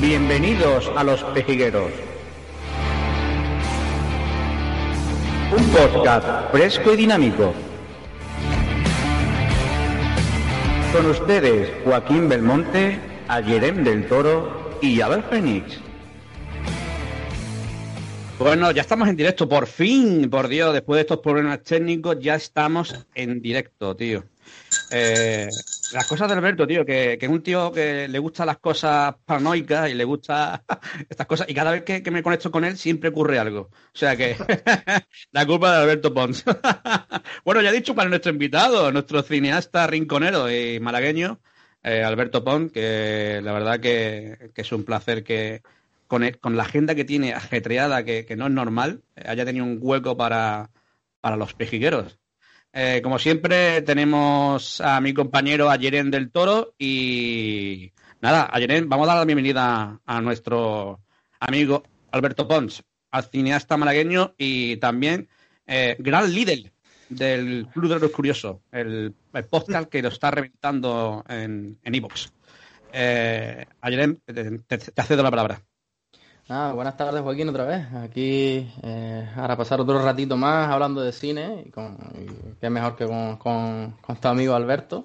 Bienvenidos a Los Pejigueros. Un podcast fresco y dinámico. Con ustedes Joaquín Belmonte, Ayerem del Toro y Abel Fénix. Bueno, ya estamos en directo, por fin, por Dios, después de estos problemas técnicos, ya estamos en directo, tío. Eh, las cosas de Alberto, tío, que, es un tío que le gustan las cosas paranoicas y le gusta estas cosas, y cada vez que, me conecto con él siempre ocurre algo. O sea que la culpa de Alberto Pons. bueno, ya he dicho para nuestro invitado, nuestro cineasta rinconero y malagueño, eh, Alberto Pons, que la verdad que, es un placer que con, con, la agenda que tiene ajetreada, que, no es normal, haya tenido un hueco para, para los pejigueros. Eh, como siempre, tenemos a mi compañero Ayeren del Toro y nada, Ayeren, vamos a dar la bienvenida a nuestro amigo Alberto Pons, al cineasta malagueño y también eh, gran líder del Club de los Curiosos, el, podcast que lo está reventando en Evox. En eh, te, te cedo la palabra. Ah, buenas tardes, Joaquín, otra vez. Aquí, eh, ahora pasar otro ratito más hablando de cine, y, con, qué mejor que con, con, tu amigo Alberto.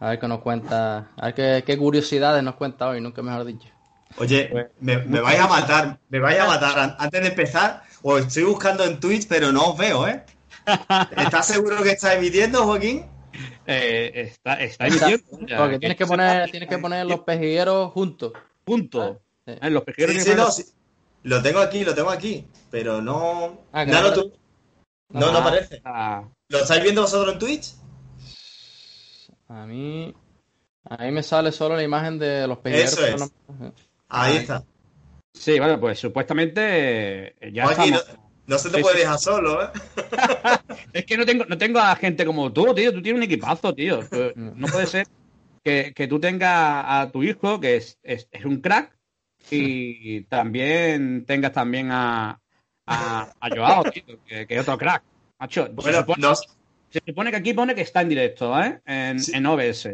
A ver qué nos cuenta, a ver qué, curiosidades nos cuenta hoy, nunca mejor dicho. Oye, pues, me, me vais a matar, me vais a matar. Antes de empezar, os estoy buscando en Twitch, pero no os veo, ¿eh? ¿Estás seguro que está emitiendo, Joaquín? Eh, está, está emitiendo. Porque tienes que poner, tienes que poner los pejigueros juntos. Juntos. Ah, en los pejigueros sí, sí, lo tengo aquí, lo tengo aquí, pero no. Ah, no, no, no, no, aparece. Ah. ¿Lo estáis viendo vosotros en Twitch? A mí. A mí me sale solo la imagen de los pegueros. Eso es. Ahí está. Sí, bueno, pues supuestamente eh, ya estamos... no, se te puede dejar solo, ¿eh? es que no tengo, no tengo a gente como tú, tío. Tú tienes un equipazo, tío. No puede ser que, que tú tengas a tu hijo, que es, es, es un crack, y también tengas también a, a, Joao, que, es otro crack. Macho, pues se, supone, que aquí pone que está en directo, ¿eh? En, OBS.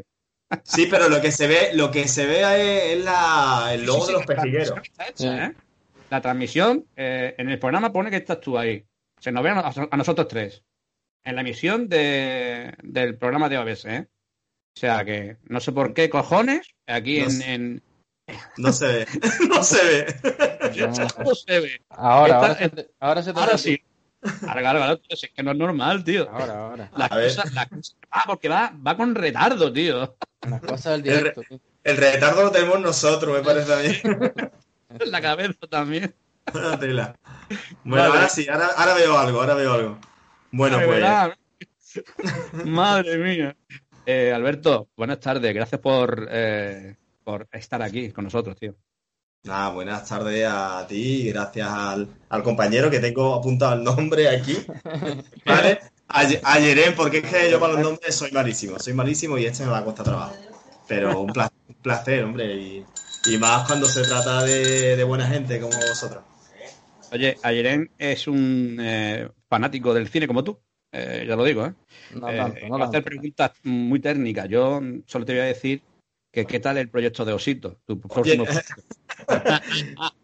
Sí, pero lo que se ve, lo que se ve es la, el logo de los pejigueros. ¿eh? La transmisión, eh, en el programa pone que estás tú ahí. Se nos ve a, nosotros tres. En la emisión de, del programa de OBS, ¿eh? O sea que no sé por qué cojones, aquí en, no se ve, no se ve. No, se ve. Ahora, ahora, se, ahora, se ahora sí. Ahora, ahora, es que no es normal, tío. Ahora, ahora. La cosa, la cosa, ah, porque va, va con retardo, tío. Las cosas del directo. El, el, retardo lo tenemos nosotros, me parece a mí. la cabeza también. tela. Bueno, ahora sí, ahora, ahora, veo algo, ahora veo algo. Bueno, pues. Madre mía. Eh, Alberto, buenas tardes. Gracias por eh, por estar aquí con nosotros, tío. Nada, buenas tardes a ti, gracias al, compañero que tengo apuntado el nombre aquí. ¿Vale? A, Yeren, porque es que yo para los nombres soy malísimo, soy malísimo y este me va a costar trabajo. Pero un placer, hombre, y, más cuando se trata de, buena gente como vosotros. Oye, Ayeren es un eh, fanático del cine como tú, eh, ya lo digo, ¿eh? No tanto, no a hacer preguntas muy técnicas. Yo solo te voy a decir ¿Qué tal el proyecto de Osito? Tu próximo...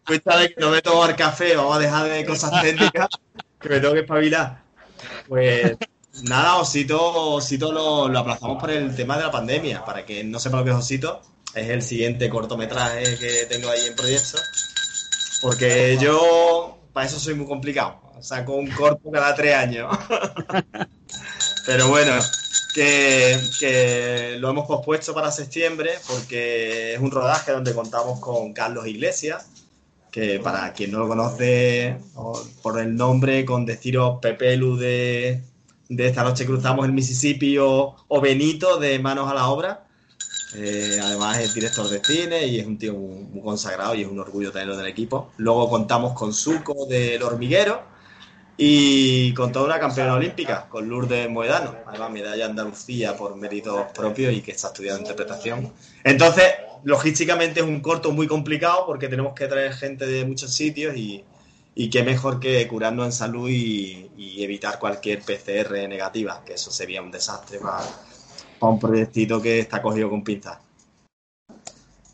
pues que no me tomar café, vamos a dejar de cosas técnicas, que me tengo que espabilar. Pues nada, Osito, Osito lo, aplazamos por el tema de la pandemia. Para que no sepa lo que es Osito, es el siguiente cortometraje que tengo ahí en proyecto. Porque yo, para eso soy muy complicado. Saco un corto cada tres años. Pero bueno, que, lo hemos pospuesto para septiembre porque es un rodaje donde contamos con Carlos Iglesias, que para quien no lo conoce por el nombre, con deciros Pepelu de, de esta noche cruzamos el Mississippi o, Benito de Manos a la Obra. Eh, además es director de cine y es un tío muy, consagrado y es un orgullo tenerlo del equipo. Luego contamos con Suco del Hormiguero y con toda una campeona olímpica, con Lourdes Moedano, además medalla Andalucía por méritos propios y que está estudiando interpretación. Entonces, logísticamente es un corto muy complicado porque tenemos que traer gente de muchos sitios y, y qué mejor que curarnos en salud y, evitar cualquier PCR negativa, que eso sería un desastre para, un proyectito que está cogido con pinzas.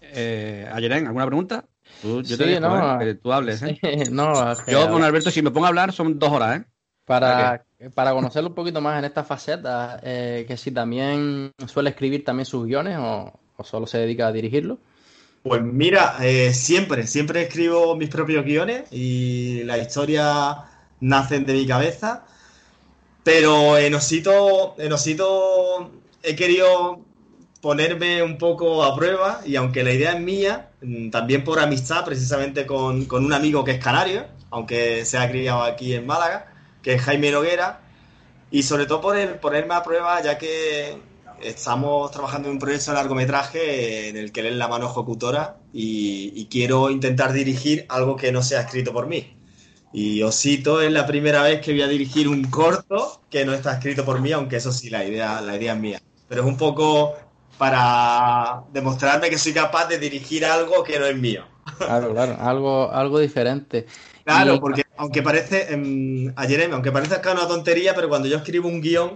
Eh, ¿alguna pregunta? Tú, yo te no, ¿eh? tú hables. ¿eh? no, yo con Alberto, si me pongo a hablar, son dos horas. ¿eh? Para, para conocerlo un poquito más en esta faceta, eh, que si también suele escribir también sus guiones o, o solo se dedica a dirigirlo. Pues mira, eh, siempre, siempre escribo mis propios guiones y las historias nacen de mi cabeza. Pero en Osito, en Osito he querido ponerme un poco a prueba y aunque la idea es mía, mm, también por amistad precisamente con, con un amigo que es canario, aunque se ha criado aquí en Málaga, que es Jaime Noguera, y sobre todo por el ponerme a prueba ya que estamos trabajando en un proyecto de largometraje en el que él es la mano ejecutora y, quiero intentar dirigir algo que no sea escrito por mí. Y Osito es la primera vez que voy a dirigir un corto que no está escrito por mí, aunque eso sí, la idea, la idea es mía. Pero es un poco para demostrarme que soy capaz de dirigir algo que no es mío. Claro, claro, algo, algo diferente. Claro, porque aunque parece, eh, ayer, aunque parece que una tontería, pero cuando yo escribo un guion,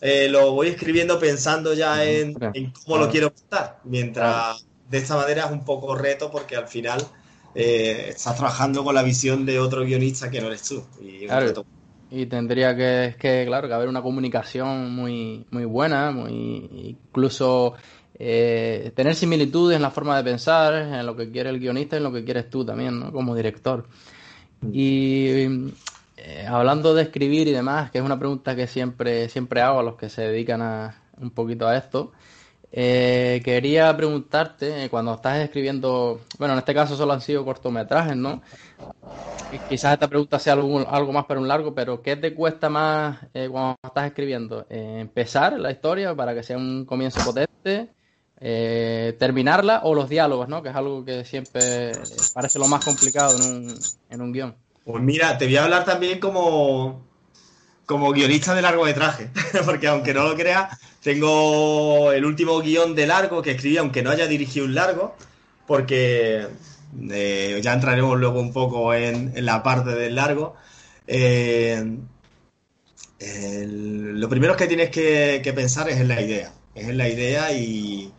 eh, lo voy escribiendo pensando ya en, cómo lo quiero contar, mientras de esta manera es un poco reto porque al final eh, estás trabajando con la visión de otro guionista que no eres tú. Y, tendría que, que, claro, que haber una comunicación muy, muy buena, muy incluso eh, tener similitudes en la forma de pensar, en lo que quiere el guionista y en lo que quieres tú también, ¿no? Como director. Mm. Y eh, hablando de escribir y demás, que es una pregunta que siempre, siempre hago a los que se dedican a, un poquito a esto, eh, quería preguntarte, eh, cuando estás escribiendo, bueno, en este caso solo han sido cortometrajes, ¿no? Quizás esta pregunta sea algo, algo más para un largo, pero ¿qué te cuesta más cuando estás escribiendo? ¿Empezar la historia para que sea un comienzo potente? ¿Terminarla o los diálogos, ¿no? Que es algo que siempre parece lo más complicado en un, en un guion. Pues mira, te voy a hablar también como, como guionista de largometraje, porque aunque no lo creas, tengo el último guion de largo que escribí, aunque no haya dirigido un largo, porque eh, ya entraremos luego un poco en, la parte del largo. Eh, lo primero que tienes que, pensar es en la idea, es en la idea y,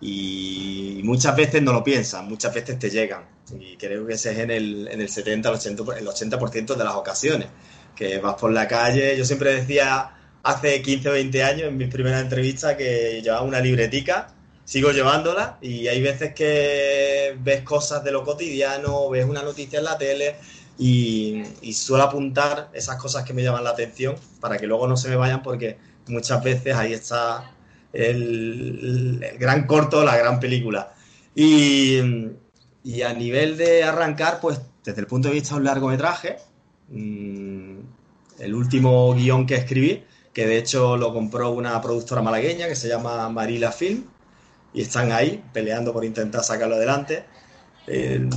y muchas veces no lo piensas, muchas veces te llegan. Y creo que ese es en el, en el 70, el 80%, el 80 de las ocasiones. Que vas por la calle. Yo siempre decía hace 15 o 20 años en mis primeras entrevistas que llevaba una libretica. Sigo llevándola y hay veces que ves cosas de lo cotidiano, ves una noticia en la tele y, suelo apuntar esas cosas que me llaman la atención para que luego no se me vayan porque muchas veces ahí está el, gran corto, la gran película. Y, y a nivel de arrancar, pues desde el punto de vista de un largometraje, mm, el último guion que escribí, que de hecho lo compró una productora malagueña que se llama Marila Film, y están ahí peleando por intentar sacarlo adelante. Eh,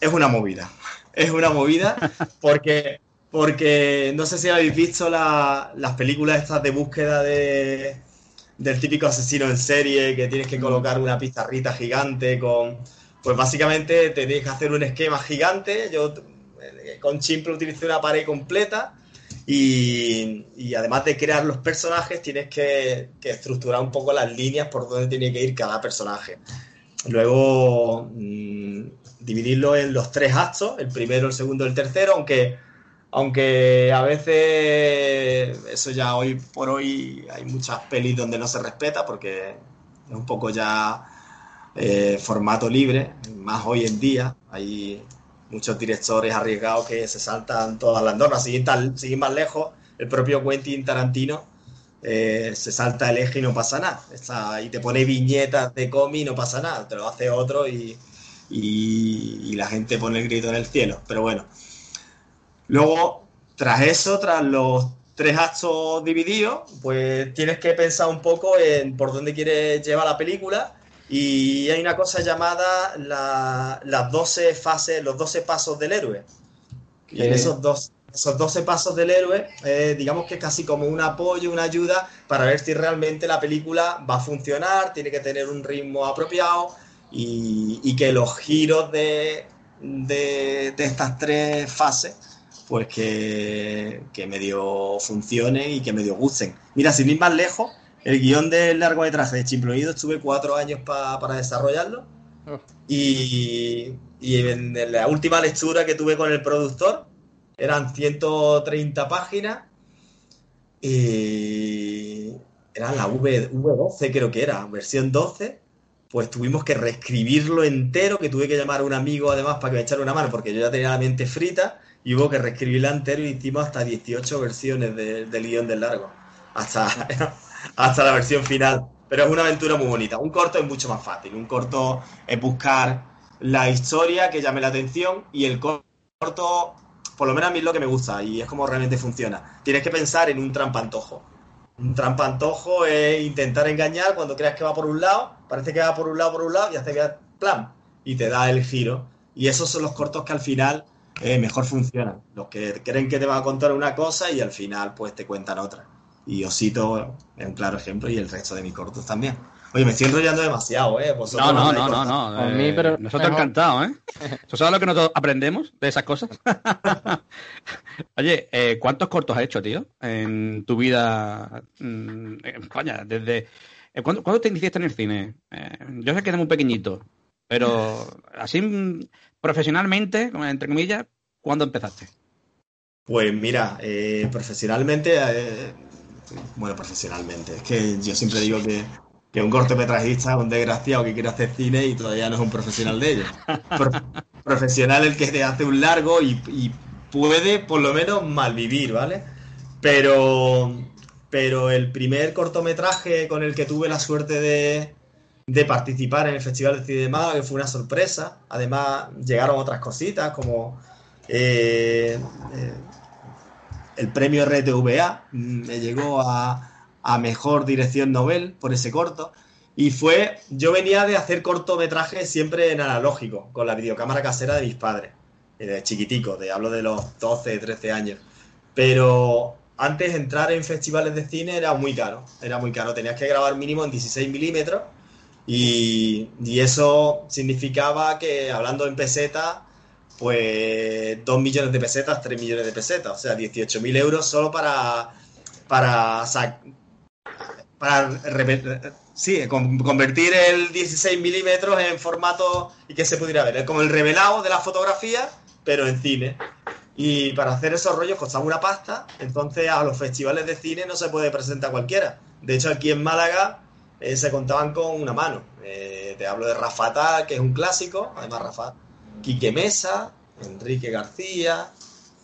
es una movida, es una movida porque, porque no sé si habéis visto las películas estas de búsqueda de, del típico asesino en serie que tienes que mm. colocar una pizarrita gigante con... Pues básicamente te tienes que hacer un esquema gigante. Yo con Chimple utilicé una pared completa y, además de crear los personajes tienes que, estructurar un poco las líneas por donde tiene que ir cada personaje. Luego mm, dividirlo en los tres actos, el primero, el segundo, el tercero, aunque aunque a veces eso ya hoy por hoy hay muchas pelis donde no se respeta porque es un poco ya eh, formato libre, más hoy en día. Muchos directores arriesgados que se saltan todas las normas. Sin, más lejos, el propio Quentin Tarantino eh, se salta el eje y no pasa nada. y te pone viñetas de cómic y no pasa nada. Te lo hace otro y, y la gente pone el grito en el cielo. Pero bueno. Luego, tras eso, tras los tres actos divididos, pues tienes que pensar un poco en por dónde quieres llevar la película. Y hay una cosa llamada las 12 fases, los 12 pasos del héroe. Y en esos, dos, esos 12 pasos del héroe, eh, digamos que es casi como un apoyo, una ayuda para ver si realmente la película va a funcionar, tiene que tener un ritmo apropiado y, que los giros de, de estas tres fases pues que, medio funcionen y que medio gusten. Mira, sin ir más lejos, el guion del largometraje de Chimploído estuve cuatro años para desarrollarlo. Oh. Y, en, la última lectura que tuve con el productor eran 130 páginas y era la v, V12 creo que era, versión 12 pues tuvimos que reescribirlo entero, que tuve que llamar a un amigo además para que me echara una mano, porque yo ya tenía la mente frita, y hubo que reescribirla entero y hicimos hasta 18 versiones del guion del largo, hasta, hasta la versión final. Pero es una aventura muy bonita. Un corto es mucho más fácil. Un corto es buscar la historia que llame la atención y el corto, por lo menos a mí es lo que me gusta y es como realmente funciona. Tienes que pensar en un trampantojo. Un trampantojo es intentar engañar cuando creas que va por un lado, parece que va por un lado, por un lado y hace que plan y te da el giro. Y esos son los cortos que al final eh, mejor funcionan. Los que creen que te van a contar una cosa y al final pues te cuentan otra. Y Osito es un claro ejemplo y el resto de mis cortos también. Oye, me estoy enrollando demasiado, ¿eh? no, no, no, no, no, eh, pero nosotros encantados, ¿eh? ¿Tú sabes lo que nosotros aprendemos de esas cosas? Oye, eh, ¿cuántos cortos has hecho, tío? En tu vida. Mm, coña, desde. Eh, ¿Cuándo, te iniciaste en el cine? yo sé que eres muy pequeñito, pero así mm, profesionalmente, entre comillas, ¿cuándo empezaste? Pues mira, eh, profesionalmente, eh, bueno, profesionalmente, es que yo siempre digo que, que un cortometrajista es un desgraciado que quiere hacer cine y todavía no es un profesional de ello. profesional el que te hace un largo y, y, puede por lo menos malvivir, ¿vale? Pero, pero el primer cortometraje con el que tuve la suerte de, de participar en el Festival de Cine de Málaga, que fue una sorpresa. Además, llegaron otras cositas como eh, eh, el premio RTVA, mm, me llegó a, Mejor Dirección Nobel por ese corto. Y fue, yo venía de hacer cortometrajes siempre en analógico, con la videocámara casera de mis padres, eh, de chiquitico, de hablo de los 12, 13 años. Pero antes entrar en festivales de cine era muy caro, era muy caro, tenías que grabar mínimo en 16 milímetros y, eso significaba que, hablando en pesetas, pues 2 millones de pesetas, 3 millones de pesetas, o sea, 18.000 euros solo para, para, para sí, convertir el 16 milímetros en formato y que se pudiera ver. Es como el revelado de la fotografía, pero en cine. Y para hacer esos rollos costaba una pasta, entonces a los festivales de cine no se puede presentar cualquiera. De hecho, aquí en Málaga eh, se contaban con una mano. Eh, te hablo de Rafatal, que es un clásico, además Rafa, Quique Mesa, Enrique García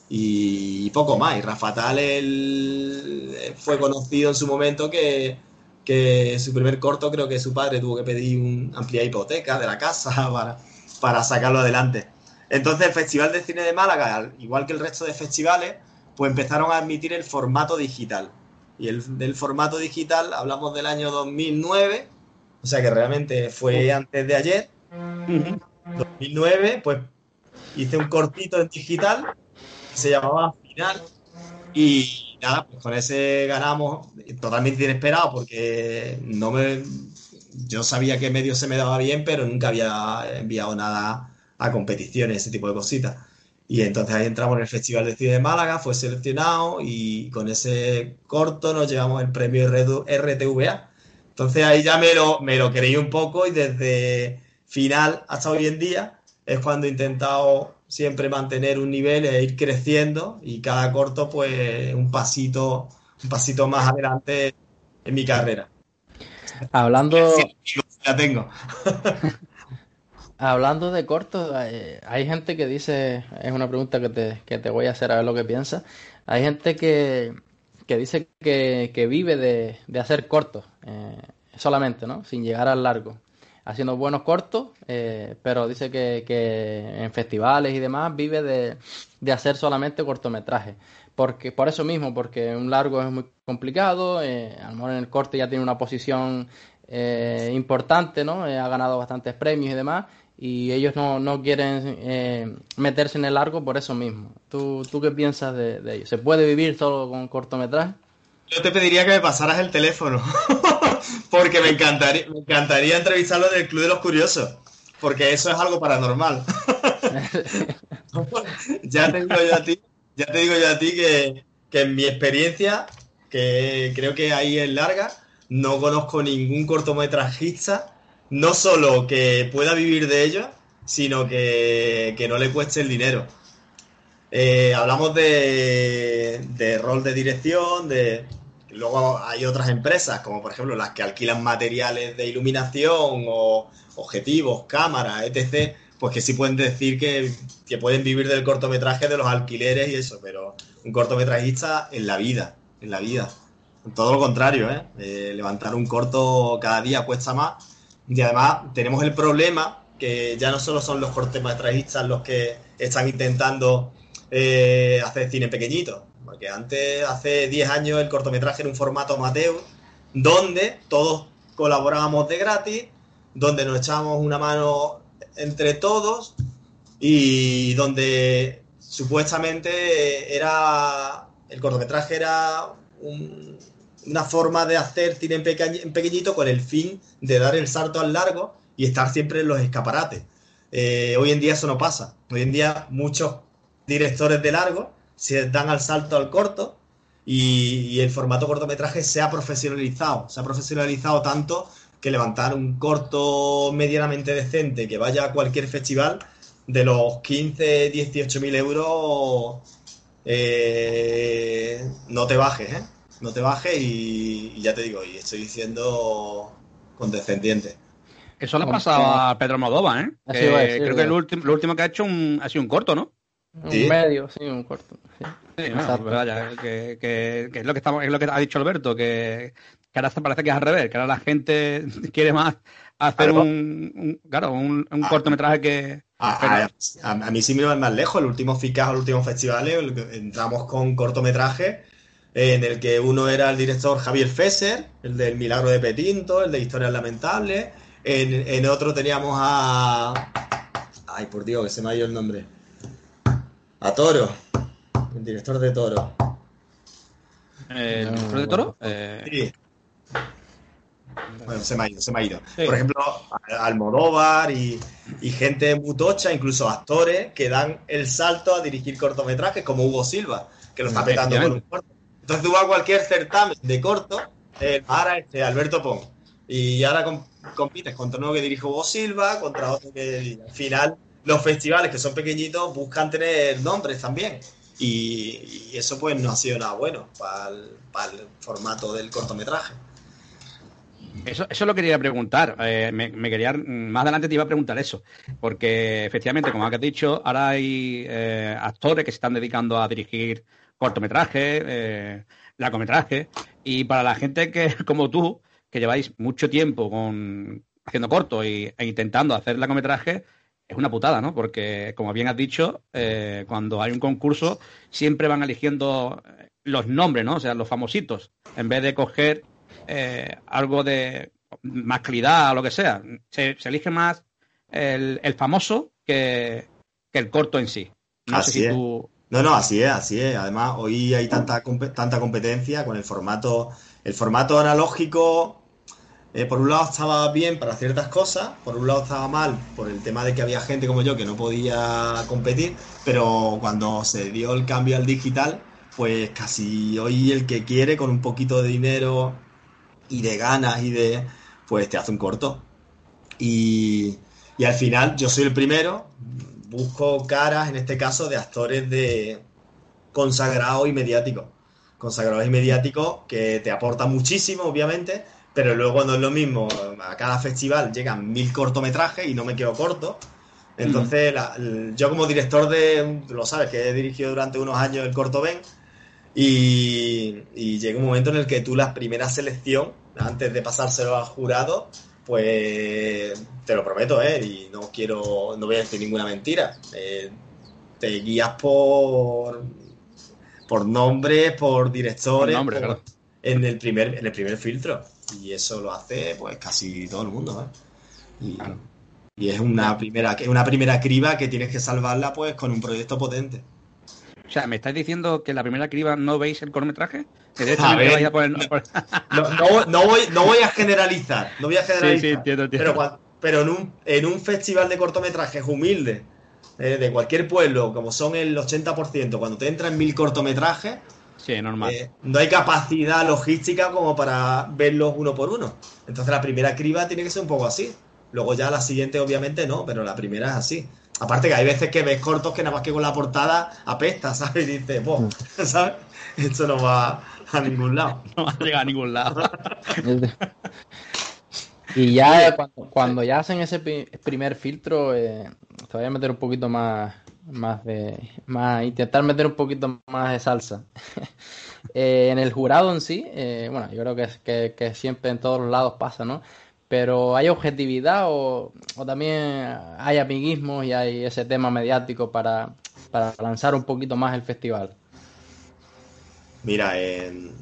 y poco más. Y Rafatal eh, fue conocido en su momento que, que, su primer corto creo que su padre tuvo que pedir un amplia hipoteca de la casa para, para sacarlo adelante. Entonces el Festival de Cine de Málaga, igual que el resto de festivales, pues empezaron a admitir el formato digital. Y el, del formato digital hablamos del año 2009, o sea que realmente fue antes de ayer. 2009, pues hice un cortito en digital que se llamaba Final. Y nada, pues con ese ganamos totalmente inesperado porque no me. Yo sabía que medio se me daba bien, pero nunca había enviado nada a competiciones, ese tipo de cositas. Y entonces ahí entramos en el Festival de Cine de Málaga, fue seleccionado y con ese corto nos llevamos el premio RTVA. Entonces ahí ya me lo, me lo creí un poco y desde final hasta hoy en día es cuando he intentado siempre mantener un nivel e ir creciendo y cada corto pues un pasito, un pasito más adelante en mi carrera. Hablando... la tengo. Hablando de cortos, hay, gente que dice, es una pregunta que te, que te voy a hacer a ver lo que piensas, hay gente que, que dice que, que vive de, de, hacer cortos eh, solamente, ¿no? Sin llegar al largo. Haciendo buenos cortos, eh, pero dice que, que, en festivales y demás vive de, de hacer solamente cortometrajes. porque por eso mismo, porque un largo es muy complicado, eh, a lo mejor en el corte ya tiene una posición eh, importante, ¿no? ha ganado bastantes premios y demás, y ellos no, no quieren meterse en el largo por eso mismo. ¿Tú, tú qué piensas de, de ello? ¿Se puede vivir solo con cortometraje? Yo te pediría que me pasaras el teléfono, porque me encantaría, me encantaría entrevistarlo en el Club de los Curiosos, porque eso es algo paranormal. ya te digo yo a ti, ya te digo yo a ti que, que, en mi experiencia, que creo que ahí es larga, no conozco ningún cortometrajista, no solo que pueda vivir de ello, sino que, que no le cueste el dinero. Eh, hablamos de, de, rol de dirección, de luego hay otras empresas, como por ejemplo las que alquilan materiales de iluminación o objetivos, cámaras, etc., pues que sí pueden decir que, que pueden vivir del cortometraje, de los alquileres y eso, pero un cortometrajista en la vida, en la vida. Todo lo contrario, ¿eh? Eh, levantar un corto cada día cuesta más. Y además tenemos el problema que ya no solo son los cortometrajistas los que están intentando eh, hacer cine pequeñito. Porque antes, hace 10 años, el cortometraje era un formato amateur, donde todos colaborábamos de gratis, donde nos echábamos una mano entre todos y donde supuestamente era el cortometraje era un, una forma de hacer cine en, pequeñito con el fin de dar el salto al largo y estar siempre en los escaparates. Eh, hoy en día eso no pasa. Hoy en día muchos directores de largo se dan al salto al corto y, el formato cortometraje se ha profesionalizado. Se ha profesionalizado tanto que levantar un corto medianamente decente que vaya a cualquier festival de los 15, 18 mil euros eh, no te bajes, ¿eh? No te bajes y, ya te digo, y estoy diciendo condescendiente. Eso le ha pasado a Pedro Modova, ¿eh? creo que lo último, lo último que ha hecho ha sido un corto, ¿no? Un medio, sí, un corto. Sí. que, que, es lo que estamos, es lo que ha dicho Alberto, que, que ahora parece que es al revés, que ahora la gente quiere más hacer un, claro, un, un, cortometraje que. A, mí sí me va más lejos. El último FICAS, el último festival, entramos con cortometraje en el que uno era el director Javier Fesser, el del Milagro de Petinto, el de Historias Lamentables. En, en otro teníamos a. Ay, por Dios, que se me ha ido el nombre. A Toro, el director de Toro. ¿El director de Toro? Eh... Sí. Bueno, se me ha ido, se me ha ido. Por ejemplo, Almodóvar y, y gente mutocha, incluso actores que dan el salto a dirigir cortometrajes, como Hugo Silva, que lo está petando con un corto. Entonces tú vas a cualquier certamen de corto, el para este Alberto Pong, y ahora compites contra uno que dirige Hugo Silva, contra otro que al final los festivales que son pequeñitos buscan tener nombres también. Y, eso pues no ha sido nada bueno para el, formato del cortometraje. Eso, eso lo quería preguntar. Eh, me, quería más adelante te iba a preguntar eso, porque efectivamente, como has dicho, ahora hay eh, actores que se están dedicando a dirigir cortometrajes, eh, largometrajes, y para la gente que como tú, que lleváis mucho tiempo con haciendo corto e intentando hacer largometrajes, es una putada, ¿no? Porque, como bien has dicho, eh, cuando hay un concurso siempre van eligiendo eh, los nombres, ¿no? O sea, los famositos, en vez de coger eh, algo de más calidad o lo que sea. Se, elige más el, famoso que, el corto en sí. No así es. No, no, así es, así es. Además, hoy hay tanta, tanta competencia con el formato, el formato analógico eh, por un lado estaba bien para ciertas cosas, por un lado estaba mal por el tema de que había gente como yo que no podía competir, pero cuando se dio el cambio al digital, pues casi hoy el que quiere con un poquito de dinero y de ganas y de, pues te hace un corto. Y, y al final yo soy el primero, busco caras, en este caso, de actores de consagrados y mediáticos. Consagrados y mediáticos que te aportan muchísimo, obviamente, pero luego no es lo mismo, a cada festival llegan mil cortometrajes y no me quedo corto. Entonces, yo como director de, lo sabes, que he dirigido durante unos años el Corto Ben, y, llega un momento en el que tú la primera selección, antes de pasárselo al jurado, pues te lo prometo, ¿eh? Y no quiero, no voy a decir ninguna mentira. Eh, te guías por por nombres, por directores, Por nombres, por- claro. en el primer, en el primer filtro. Y eso lo hace pues casi todo el mundo, ¿eh? Y, Claro. y es una primera, que- una primera criba que tienes que salvarla pues con un proyecto potente. O sea, ¿me estáis diciendo que la primera criba no veis el cortometraje? A ver, a poner... No, no, no voy, no voy a generalizar, no voy a generalizar. Sí, sí, entiendo, entiendo. Pero, pero en, un, en un festival de cortometrajes humilde, eh, de cualquier pueblo, como son el 80%, cuando te entran mil cortometrajes, Sí, normal. eh, no hay capacidad logística como para verlos uno por uno. Entonces la primera criba tiene que ser un poco así. Luego ya la siguiente obviamente no, pero la primera es así. Aparte que hay veces que ves cortos que nada más que con la portada apesta, ¿sabes? Y dices, "Buah", ¿sabes? Esto no va a ningún lado. No va a llegar a ningún lado. Y ya cuando, cuando ya hacen ese primer filtro, eh, te voy a meter un poquito más, más de, más, intentar meter un poquito más de salsa. Eh, en el jurado en sí, eh, bueno, yo creo que, que, que siempre en todos los lados pasa, ¿no? Pero ¿hay objetividad o, o también hay amiguismos y hay ese tema mediático para, para lanzar un poquito más el festival? Mira, en,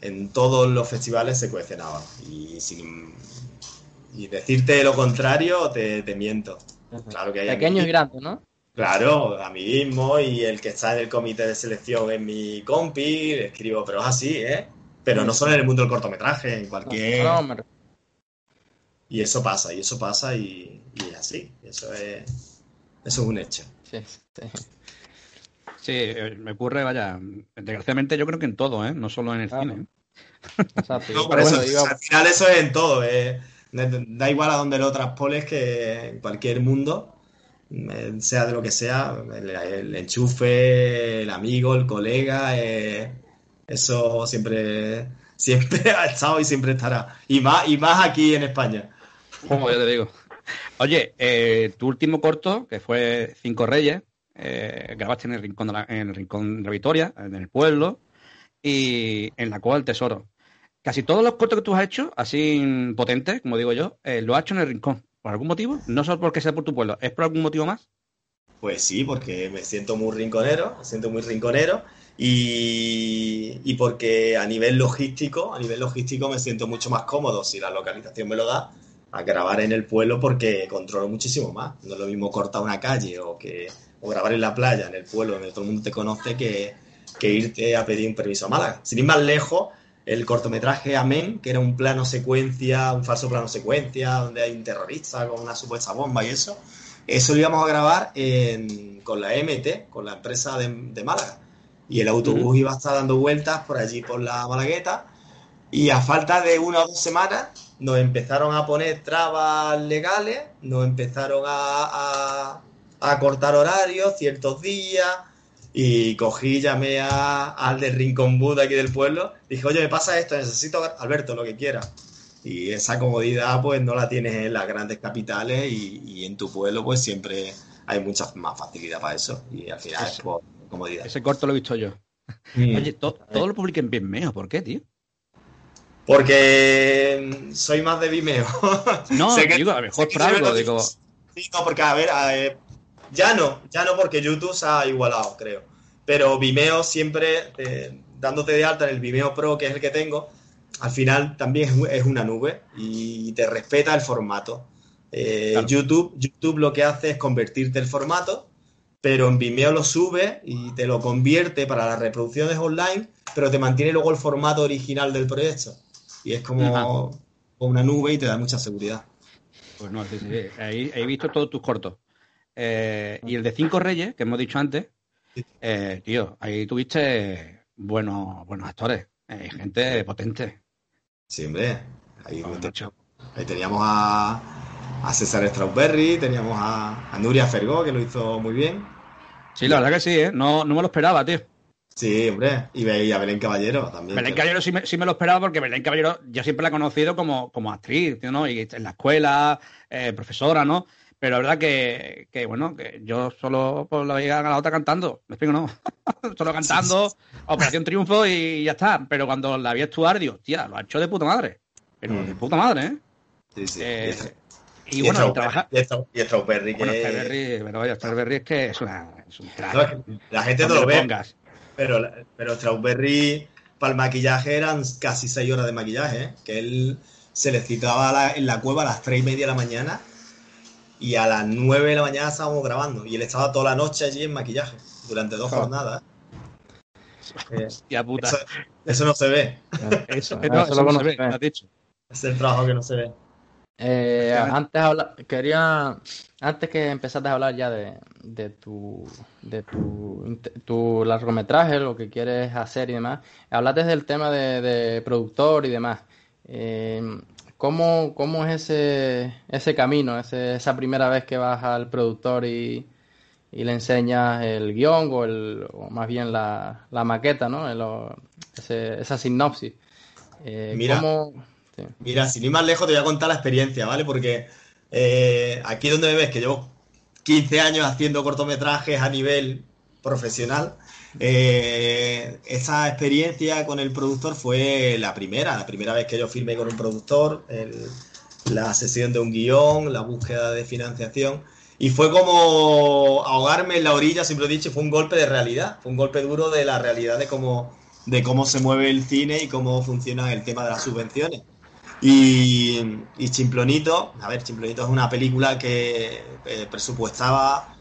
en todos los festivales se cuece nada. Y, sin, y decirte lo contrario, te, te miento. Claro que hay Pequeños y grandes, ¿no? Claro, amiguismo y el que está en el comité de selección es mi compi, le escribo, pero es así, ¿eh? Pero no solo en el mundo del cortometraje, en cualquier... No, me- Y eso pasa, y eso pasa y, y es así. Eso es, eso es un hecho. sí, sí. Sí, eh, me ocurre, vaya, desgraciadamente yo creo que en todo, ¿eh? No solo en el Claro. cine. Exacto. No, por eso, eso iba- al final eso es en todo. eh. Da igual a donde lo traspoles que en cualquier mundo, sea de lo que sea, el, enchufe, el amigo, el colega, eh, eso siempre, siempre ha estado y siempre estará. Y más, y más aquí en España. Como yo te digo. Oye, eh, tu último corto, que fue Cinco Reyes, eh, grabaste en el Rincón de la, en el Rincón de la Victoria, en el pueblo, y en la Cueva del Tesoro. Casi todos los cortos que tú has hecho, así potentes, como digo yo, eh, lo has hecho en el Rincón. ¿Por algún motivo? No solo porque sea por tu pueblo, ¿es por algún motivo más? Pues sí, porque me siento muy rinconero, me siento muy rinconero y, y porque a nivel logístico, a nivel logístico me siento mucho más cómodo si la localización me lo da a grabar en el pueblo porque controlo muchísimo más. No es lo mismo cortar una calle o que o grabar en la playa, en el pueblo donde todo el mundo te conoce que, que irte a pedir un permiso a Málaga. Sin ir más lejos, el cortometraje Amén, que era un plano secuencia, un falso plano secuencia, donde hay un terrorista con una supuesta bomba y eso, eso lo íbamos a grabar en- con la MT, con la empresa de, de Málaga. Y el autobús iba a estar dando vueltas por allí, por la Malagueta. Y a falta de una o dos semanas, nos empezaron a poner trabas legales, nos empezaron a, a- a cortar horarios, ciertos días. Y cogí, llamé a, al del Rincón Bud aquí del pueblo. Dije, oye, me pasa esto, necesito, Alberto, lo que quieras. Y esa comodidad, pues no la tienes en las grandes capitales y, y en tu pueblo, pues siempre hay mucha más facilidad para eso. Y al final es Eso. por comodidad. Ese corto lo he visto yo. Mm. Oye, to- todo lo publiqué en Vimeo, ¿por qué, tío? Porque mm, soy más de Vimeo. No, digo, a lo mejor por algo, digo... Sí, no, porque a ver, a ver, ya no, ya no porque YouTube se ha igualado, creo. Pero Vimeo siempre, eh, dándote de alta en el Vimeo Pro, que es el que tengo, al final también es, un- es una nube y te respeta el formato. Eh, Claro. YouTube, YouTube lo que hace es convertirte el formato, pero en Vimeo lo sube y te lo convierte para las reproducciones online, pero te mantiene luego el formato original del proyecto. Y es como Ajá. una nube y te da mucha seguridad. Pues no, sí, sí, sí. Ahí he visto todos tus cortos. Eh, y el de Cinco Reyes, que hemos dicho antes, eh, tío, ahí tuviste buenos, buenos actores, eh, gente potente. Sí, hombre. Ahí, ahí teníamos a, a César Strawberry, teníamos a, a Nuria Fergó, que lo hizo muy bien. Sí, la verdad que sí, ¿eh? No, no me lo esperaba, tío. Sí, hombre. Y, ve- y a Belén Caballero también. Belén Caballero sí me, sí me lo esperaba porque Belén Caballero yo siempre la he conocido como, como actriz, tío, ¿no? Y en la escuela, eh, profesora, ¿no? Pero la verdad que, que, bueno, que yo solo pues, la veía a la otra cantando, ¿me explico, no? solo cantando, Operación Triunfo y ya está. Pero cuando la vi actuar, digo, tía, lo ha hecho de puta madre. Pero Mm. de puta madre, ¿eh? Sí, sí. Eh, y, bueno, y Strawberry- trabaja... y Stra- y Strawberry, que Bueno, Strawberry, pero vaya, Strawberry es que es, una, es un crack. No, es que la gente no lo ve, pongas. Pero, pero Strawberry para el maquillaje eran casi seis horas de maquillaje, ¿eh? que él se le citaba en la cueva a las tres y media de la mañana y a las nueve de la mañana estábamos grabando y él estaba toda la noche allí en maquillaje durante dos jornadas. Eh, puta. Eso, no se ve. Eso, no, se ve, has dicho. Es el trabajo que no se ve. Eh, antes quería, antes que empezaste a hablar ya de, de tu, de tu, tu, largometraje, lo que quieres hacer y demás, hablaste del tema de, productor y demás. Eh, ¿cómo, ¿cómo, es ese, ese camino, esa primera vez que vas al productor y, y le enseñas el guion o, el, o más bien la, la maqueta, ¿no? esa sinopsis? Eh, Mira. Mira, sin ir más lejos, te voy a contar la experiencia, ¿vale? Porque eh, aquí donde me ves, que llevo 15 años haciendo cortometrajes a nivel profesional, eh, esa experiencia con el productor fue la primera, la primera vez que yo firmé con un productor, la sesión de un guion, la búsqueda de financiación. Y fue como ahogarme en la orilla, siempre he dicho, fue un golpe de realidad, fue un golpe duro de la realidad de cómo, de cómo se mueve el cine y cómo funciona el tema de las subvenciones. Y, Chimplonito, a ver, Chimplonito es una película que eh, presupuestaba,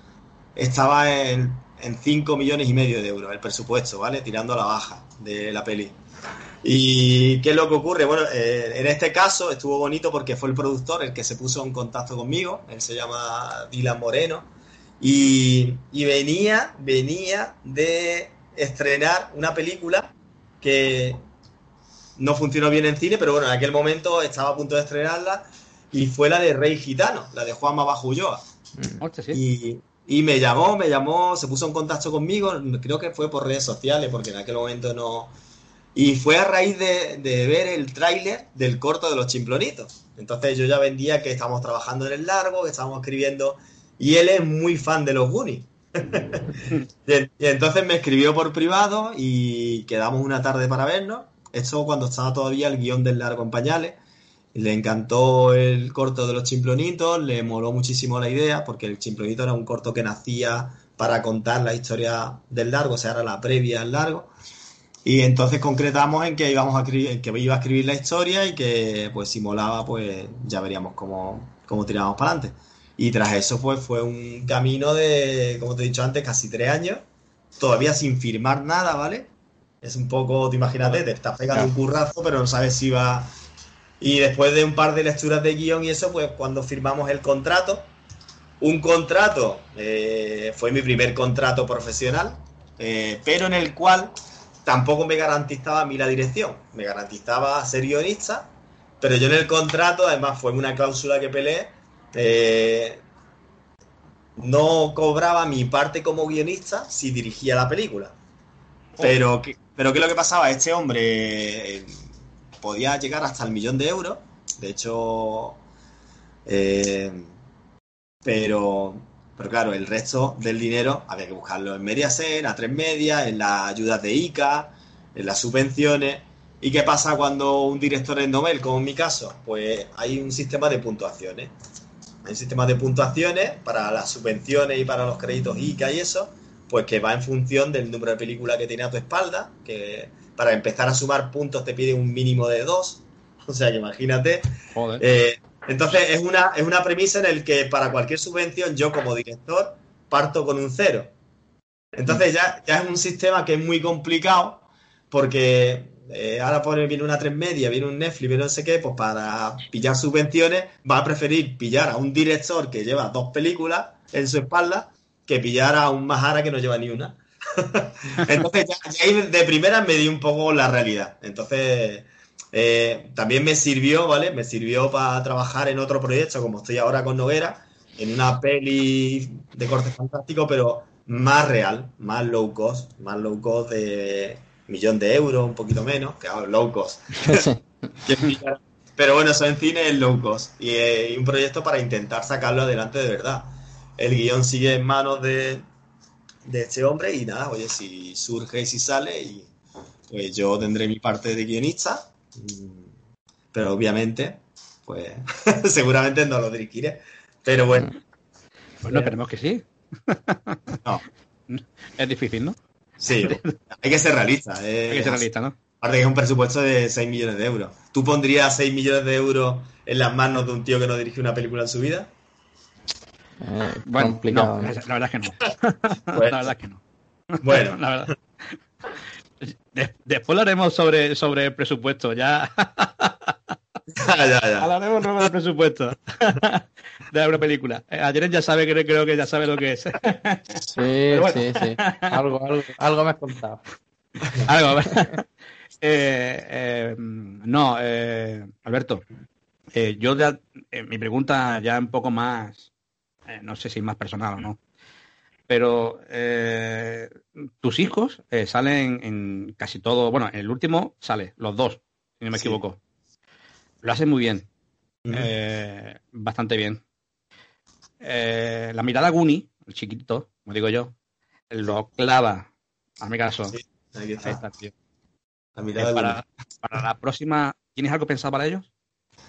estaba en, en 5 millones y medio de euros el presupuesto, ¿vale? Tirando a la baja de la peli. ¿Y qué es lo que ocurre? Bueno, eh, en este caso estuvo bonito porque fue el productor el que se puso en contacto conmigo, él se llama Dylan Moreno, y, y venía, venía de estrenar una película que no funcionó bien en cine, pero bueno, en aquel momento estaba a punto de estrenarla y fue la de Rey Gitano, la de Juanma Bajo Ulloa. Mm. Y, y, me llamó, me llamó, se puso en contacto conmigo, creo que fue por redes sociales, porque en aquel momento no... Y fue a raíz de, ver el tráiler del corto de los chimplonitos. Entonces yo ya vendía que estábamos trabajando en el largo, que estábamos escribiendo, y él es muy fan de los Goonies. y entonces me escribió por privado y quedamos una tarde para vernos esto cuando estaba todavía el guion del largo en pañales. Le encantó el corto de los chimplonitos, le moló muchísimo la idea, porque el chimplonito era un corto que nacía para contar la historia del largo, o sea, era la previa al largo. Y entonces concretamos en que íbamos a escribir, que iba a escribir la historia y que pues si molaba, pues ya veríamos cómo, cómo tirábamos para adelante. Y tras eso, pues fue un camino de, como te he dicho antes, casi tres años, todavía sin firmar nada, ¿vale? Es un poco, te imagínate, te estás pegando un currazo, pero no sabes si va. Y después de un par de lecturas de guion y eso, pues cuando firmamos el contrato, un contrato, eh, fue mi primer contrato profesional, eh, pero en el cual tampoco me garantizaba a mí la dirección, me garantizaba ser guionista, pero yo en el contrato, además fue una cláusula que peleé, eh, no cobraba mi parte como guionista si dirigía la película. Pero, pero ¿qué es lo que pasaba? Este hombre podía llegar hasta el millón de euros. De hecho, eh, pero, pero claro, el resto del dinero había que buscarlo en Mediaset, a tres Media, en las ayudas de ICA, en las subvenciones. ¿Y qué pasa cuando un director es Nobel, como en mi caso? Pues hay un sistema de puntuaciones. Hay un sistema de puntuaciones para las subvenciones y para los créditos ICA y eso pues que va en función del número de películas que tiene a tu espalda, que para empezar a sumar puntos te pide un mínimo de dos, o sea que imagínate. Eh, entonces es una, es una premisa en el que para cualquier subvención yo como director parto con un cero. Entonces ya, ya es un sistema que es muy complicado porque eh, ahora pone, viene una tres media, viene un Netflix, viene no sé qué, pues para pillar subvenciones va a preferir pillar a un director que lleva dos películas en su espalda que pillara a un Mahara que no lleva ni una. Entonces, ya, de primera me di un poco la realidad. Entonces, eh, también me sirvió, ¿vale? Me sirvió para trabajar en otro proyecto, como estoy ahora con Noguera, en una peli de corte fantástico, pero más real, más low cost, más low cost de millón de euros, un poquito menos, que ahora low cost. pero bueno, eso en cine es low cost y, y un proyecto para intentar sacarlo adelante de verdad el guion sigue en manos de, este hombre y nada, oye, si surge y si sale, y pues yo tendré mi parte de guionista, mm, pero obviamente, pues seguramente no lo dirigiré, pero bueno. Bueno, esperemos que sí. no. Es difícil, ¿no? Sí, hay que ser realista. Hay que ser realista, ¿no? Aparte que es un presupuesto de 6 millones de euros. ¿Tú pondrías 6 millones de euros en las manos de un tío que no dirige una película en su vida? Eh, Bueno, complicado. no, la verdad es que no. Pues- la verdad es que no. Bueno, La verdad. De- después lo haremos sobre, sobre el presupuesto, ya ya, ya, ya. hablaremos luego del presupuesto de una película. Eh, Ayer ya sabe, creo, creo que ya sabe lo que es. Sí, bueno. sí, sí. Algo, algo, algo me has contado. Algo, a ver. Eh, eh, no, eh, Alberto, eh, yo ya, eh, mi pregunta ya un poco más, eh, no sé si más personal o no, pero eh, tus hijos eh, salen en casi todo, bueno, el último sale, los dos, si no me Sí. equivoco. Lo hacen muy bien, bastante bien. La mirada Guni, el chiquito, como digo yo, lo clava, a mi caso. Sí, Ahí está. está, tío. La mirada para la próxima, ¿tienes algo pensado para ellos?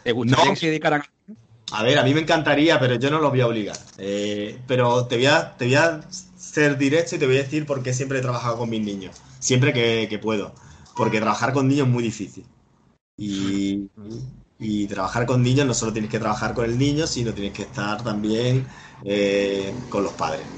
¿Te gustaría No. que se dedicaran? A ver, a mí me encantaría, pero yo no los voy a obligar. Eh, pero te voy, a, te voy a ser directo y te voy a decir por qué siempre he trabajado con mis niños. Siempre que, que puedo. Porque trabajar con niños es muy difícil. Y, y trabajar con niños no solo tienes que trabajar con el niño, sino tienes que estar también eh, con los padres.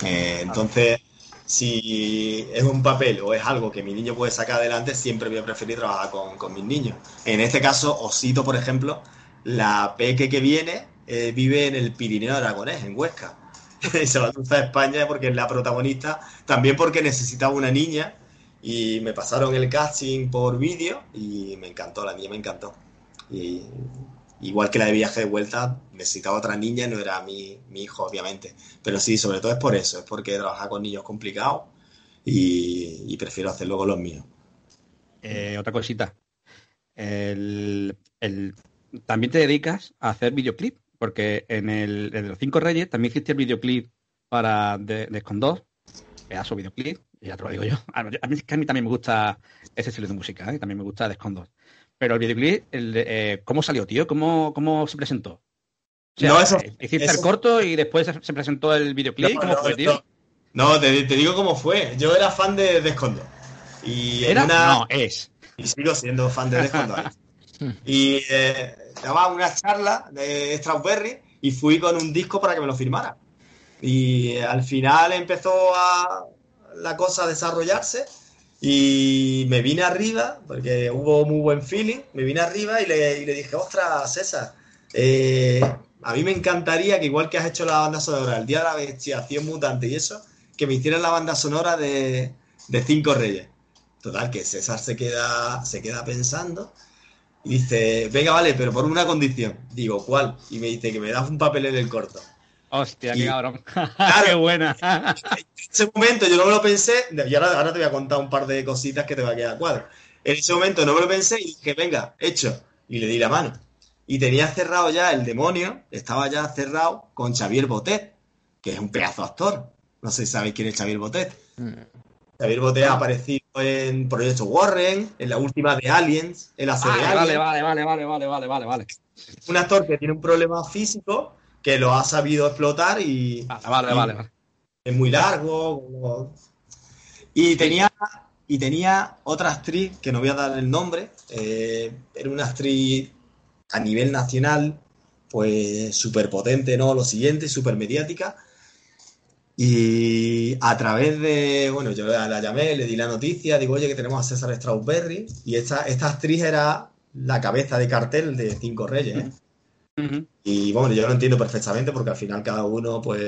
Eh, entonces, si es un papel o es algo que mi niño puede sacar adelante, siempre voy a preferir trabajar con, con mis niños. En este caso, Osito, por ejemplo, la peque que viene eh, vive en el Pirineo Aragonés, en Huesca. y se va a cruzar a España porque es la protagonista, también porque necesitaba una niña y me pasaron el casting por vídeo y me encantó, la niña me encantó. Y igual que la de viaje de vuelta, necesitaba otra niña, no era mi, mi hijo, obviamente. Pero sí, sobre todo es por eso, es porque trabajar con niños es complicado y, y prefiero hacerlo con los míos. Eh, otra cosita. El- también te dedicas a hacer videoclip, porque en el en los Cinco Reyes también hiciste el videoclip para de, de Escon 2, pedazo de videoclip, y ya te lo digo yo. A mí, a mí también me gusta ese estilo de música, ¿eh? también me gusta 2. Pero el videoclip, el de- eh, ¿cómo salió, tío? ¿Cómo, cómo se presentó? O sea, No, eso- eh, hiciste eso- el corto y después se, se presentó el videoclip. No, ¿Cómo no, fue, no, tío? No, te, te digo cómo fue. Yo era fan de Descondo. Y ¿Era? una- No, es. y sigo siendo fan de Descondo. y eh, daba una charla de Strawberry y fui con un disco para que me lo firmara. Y al final empezó a la cosa a desarrollarse y me vine arriba, porque hubo muy buen feeling, me vine arriba y le, y le dije, ostras, César, eh, a mí me encantaría que igual que has hecho la banda sonora, el Día de la Bestiación Mutante y eso, que me hicieras la banda sonora de, de Cinco Reyes. Total, que César se queda, se queda pensando y dice, venga, vale, pero por una condición. Digo, ¿cuál? Y me dice que me das un papel en el corto. Hostia, qué cabrón. qué buena. En ese momento yo no me lo pensé, y ahora, ahora te voy a contar un par de cositas que te va a quedar cuadro. En ese momento no me lo pensé y dije, venga, hecho. Y le di la mano. Y tenía cerrado ya el demonio, estaba ya cerrado con Xavier Botet, que es un pedazo actor. No sé si sabéis quién es Xavier Botet. Mm. Xavier Botet ha aparecido en Proyecto Warren, en la última de Aliens, en la serie Vale, Aliens. vale, vale, vale, vale, vale, vale, vale. Un actor que tiene un problema físico, que lo ha sabido explotar y, Vale, vale, y- vale, vale. es muy largo. Y tenía, y tenía otra actriz, que no voy a dar el nombre, eh, era una actriz a nivel nacional, pues súper potente, ¿no? Lo siguiente, súper mediática. Y a través de, bueno, yo la, la llamé, le di la noticia, digo, oye, que tenemos a César Strawberry, y esta, esta actriz era la cabeza de cartel de Cinco Reyes, ¿eh? Y bueno, yo lo entiendo perfectamente porque al final cada uno, pues,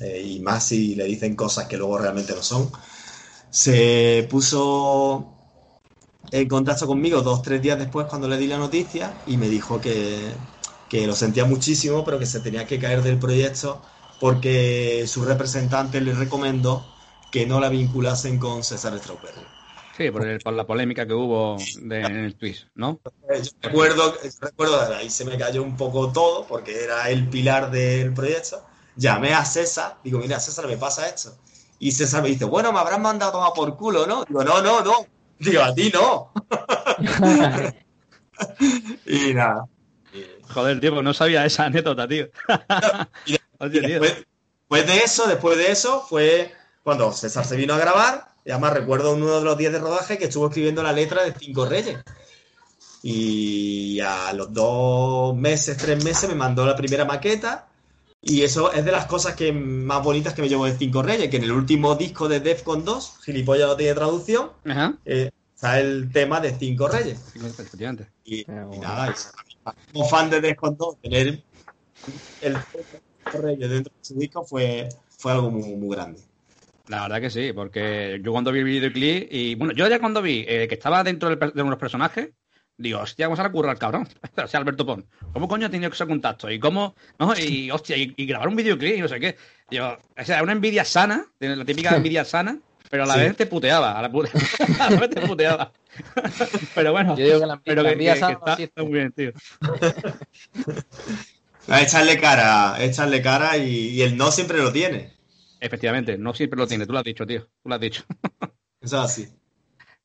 eh, y más si le dicen cosas que luego realmente no son, se puso en contacto conmigo dos, tres días después cuando le di la noticia y me dijo que, que lo sentía muchísimo, pero que se tenía que caer del proyecto porque su representante le recomendó que no la vinculasen con César Strawberry. Sí, por, el- por la polémica que hubo de- en el twist, ¿no? Eh, Yo recuerdo, recuerdo, ahí se me cayó un poco todo porque era el pilar del proyecto. Llamé a César, digo, mira, César, me pasa esto. Y César me dice, bueno, me habrán mandado a tomar por culo, ¿no? Digo, no, no, no. Digo, a ti no. Y nada. Joder, tío, pues no sabía esa anécdota, tío. Y Después, después de eso, después de eso, fue cuando César se vino a grabar Y además recuerdo uno de los días de rodaje que estuvo escribiendo la letra de Cinco Reyes. Y a los dos meses, tres meses, me mandó la primera maqueta. Y eso es de las cosas que más bonitas que me llevo de Cinco Reyes, que en el último disco de Defcon 2, Gilipollas no tiene traducción, Ajá. eh, está el tema de Cinco Reyes. Y, nada, como fan de Defcon 2, tener el Reyes dentro de su disco fue, fue algo muy, muy grande. La verdad que sí, porque yo cuando vi el videoclip y bueno, yo ya cuando vi eh, que estaba dentro del de unos personajes, digo, hostia, vamos a currar al cabrón. o sea, Alberto Pon. ¿Cómo coño ha tenido ese contacto? Y cómo, ¿no? Y hostia, y, y grabar un videoclip y no sé qué. Yo, o sea, una envidia sana, la típica envidia sana, pero a la Sí. vez te puteaba, a la, pu- a la vez te puteaba. pero bueno, Yo digo que la, pero la que, envidia que- que sana está, existe. está muy bien, tío. A echarle cara, echarle cara y, y el no siempre lo tiene. Efectivamente, no siempre lo tiene, tú lo has dicho, tío, tú lo has dicho. Eso es así.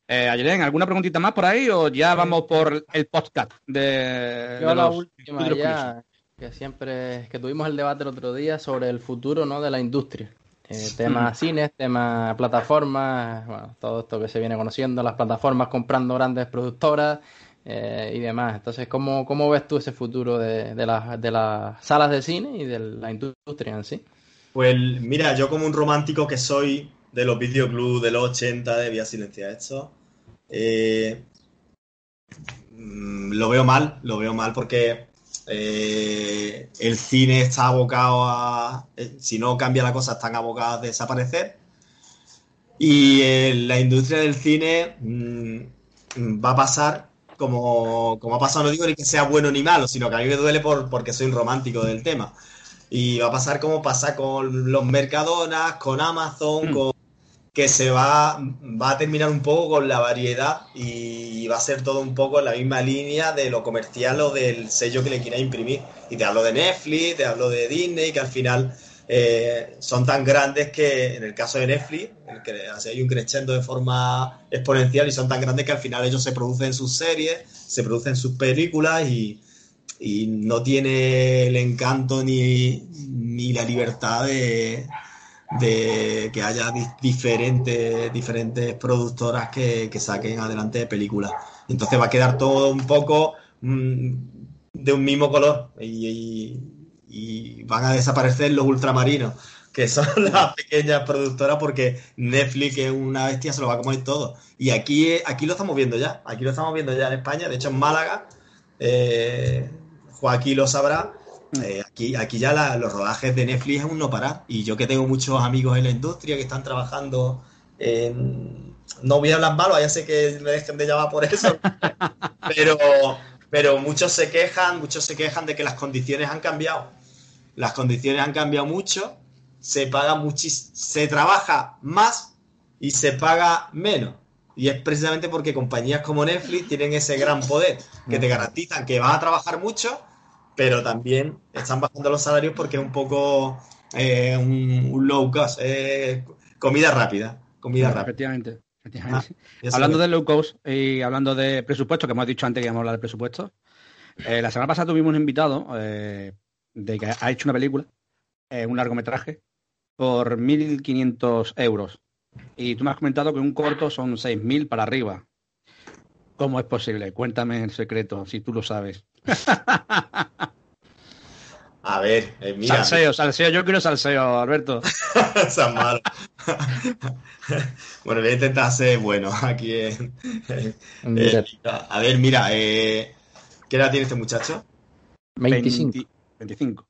Eh, Ayelen, ¿alguna preguntita más por ahí o ya vamos por el podcast de, Yo de la los última futuros ya, que siempre, que tuvimos el debate el otro día sobre el futuro ¿no? de la industria. Eh, tema cines, tema plataformas, bueno, todo esto que se viene conociendo, las plataformas comprando grandes productoras eh, y demás. Entonces, ¿cómo, cómo ves tú ese futuro de, de las, de las salas de cine y de la industria en sí? Pues mira, yo como un romántico que soy de los videoclubs de los 80, de Vía Silencia esto, eh, mm, lo veo mal, lo veo mal porque eh, el cine está abocado a, eh, si no cambia la cosa, están abocados a desaparecer. Y la industria del cine mm, va a pasar como, como ha pasado, no digo ni que sea bueno ni malo, sino que a mí me duele por, porque soy un romántico del tema. Y va a pasar como pasa con los Mercadonas, con Amazon, Mm. con, que se va, va a terminar un poco con la variedad y va a ser todo un poco en la misma línea de lo comercial o del sello que le quiera imprimir. Y te hablo de Netflix, te hablo de Disney, que al final eh, son tan grandes que en el caso de Netflix, hay un crescendo de forma exponencial y son tan grandes que al final ellos se producen sus series, se producen sus películas y, y no tiene el encanto ni, ni la libertad de, de que haya di- diferentes, diferentes productoras que, que saquen adelante películas. Entonces va a quedar todo un poco mm, de un mismo color y- y van a desaparecer los ultramarinos, que son las pequeñas productoras porque Netflix, que es una bestia, se lo va a comer todo. Y aquí, aquí lo estamos viendo ya, aquí lo estamos viendo ya en España, de hecho en Málaga, eh, Joaquín lo sabrá, eh, aquí, aquí ya la- los rodajes de Netflix es un no parar. Y yo que tengo muchos amigos en la industria que están trabajando en... No voy a hablar malo, ya sé que me dejen de llamar por eso, pero, pero muchos se quejan, muchos se quejan de que las condiciones han cambiado. Las condiciones han cambiado mucho, se paga muchis, se trabaja más y se paga menos. Y es precisamente porque compañías como Netflix tienen ese gran poder que te garantizan que vas a trabajar mucho, pero también están bajando los salarios porque es un poco eh, un, un low cost, eh, comida rápida, comida rápida. Efectivamente. eso Hablando de low cost y hablando de presupuesto, que hemos dicho antes que íbamos a hablar de presupuesto, eh, la semana pasada tuvimos un invitado de que ha hecho una película, eh, un largometraje, por 1.500 euros. Y tú me has comentado que un corto son 6.000 para arriba. ¿Cómo es posible? Cuéntame el secreto, si tú lo sabes. A ver, eh, mira, salseo, salseo, yo quiero salseo, Alberto. Malo. bueno, voy a intentar ser bueno aquí. en- eh, a ver, mira, eh, ¿qué edad tiene este muchacho? 25. 20 25.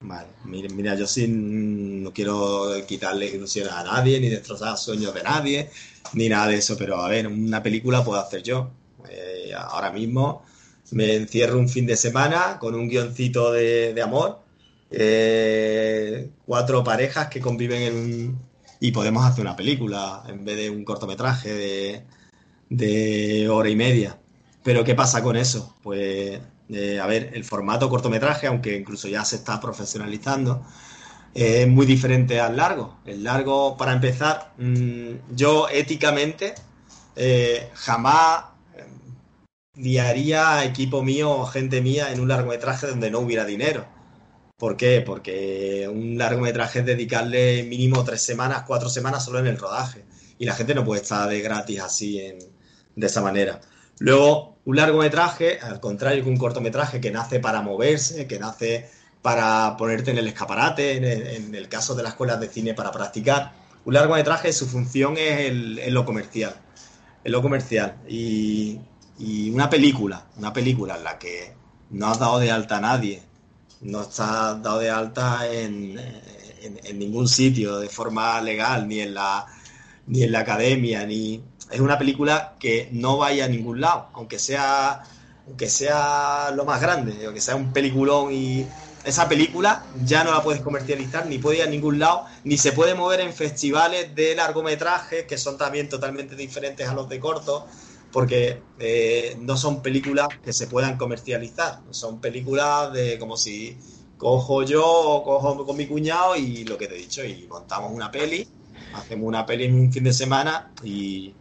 Vale, mira, yo sí no quiero quitarle ilusión a nadie, ni destrozar sueños de nadie, ni nada de eso, pero a ver, una película puedo hacer yo. Eh, ahora mismo me encierro un fin de semana con un guioncito de, de amor, eh, cuatro parejas que conviven en un- y podemos hacer una película en vez de un cortometraje de, de hora y media. Pero ¿qué pasa con eso? Pues, eh, a ver, el formato cortometraje, aunque incluso ya se está profesionalizando, eh, es muy diferente al largo. El largo, para empezar, mm, yo éticamente eh, jamás eh, guiaría a equipo mío o gente mía en un largometraje donde no hubiera dinero. ¿Por qué? Porque un largometraje es dedicarle mínimo tres semanas, cuatro semanas solo en el rodaje. y la gente no puede estar de gratis así en, de esa manera. Luego, un largometraje, al contrario que un cortometraje que nace para moverse, que nace para ponerte en el escaparate, en el, caso de las escuelas de cine para practicar, un largometraje su función es el, lo comercial. Es lo comercial. Y, una película, una película en la que no has dado de alta a nadie, no estás dado de alta en, en, ningún sitio de forma legal, ni en la ni en la academia, ni es una película que no vaya a ningún lado, aunque sea aunque sea lo más grande, aunque sea un peliculón y esa película ya no la puedes comercializar, ni puede ir a ningún lado, ni se puede mover en festivales de largometrajes que son también totalmente diferentes a los de corto, porque eh, no son películas que se puedan comercializar, son películas de como si cojo yo, cojo con mi cuñado y lo que te he dicho, y montamos una peli, hacemos una peli en un fin de semana y,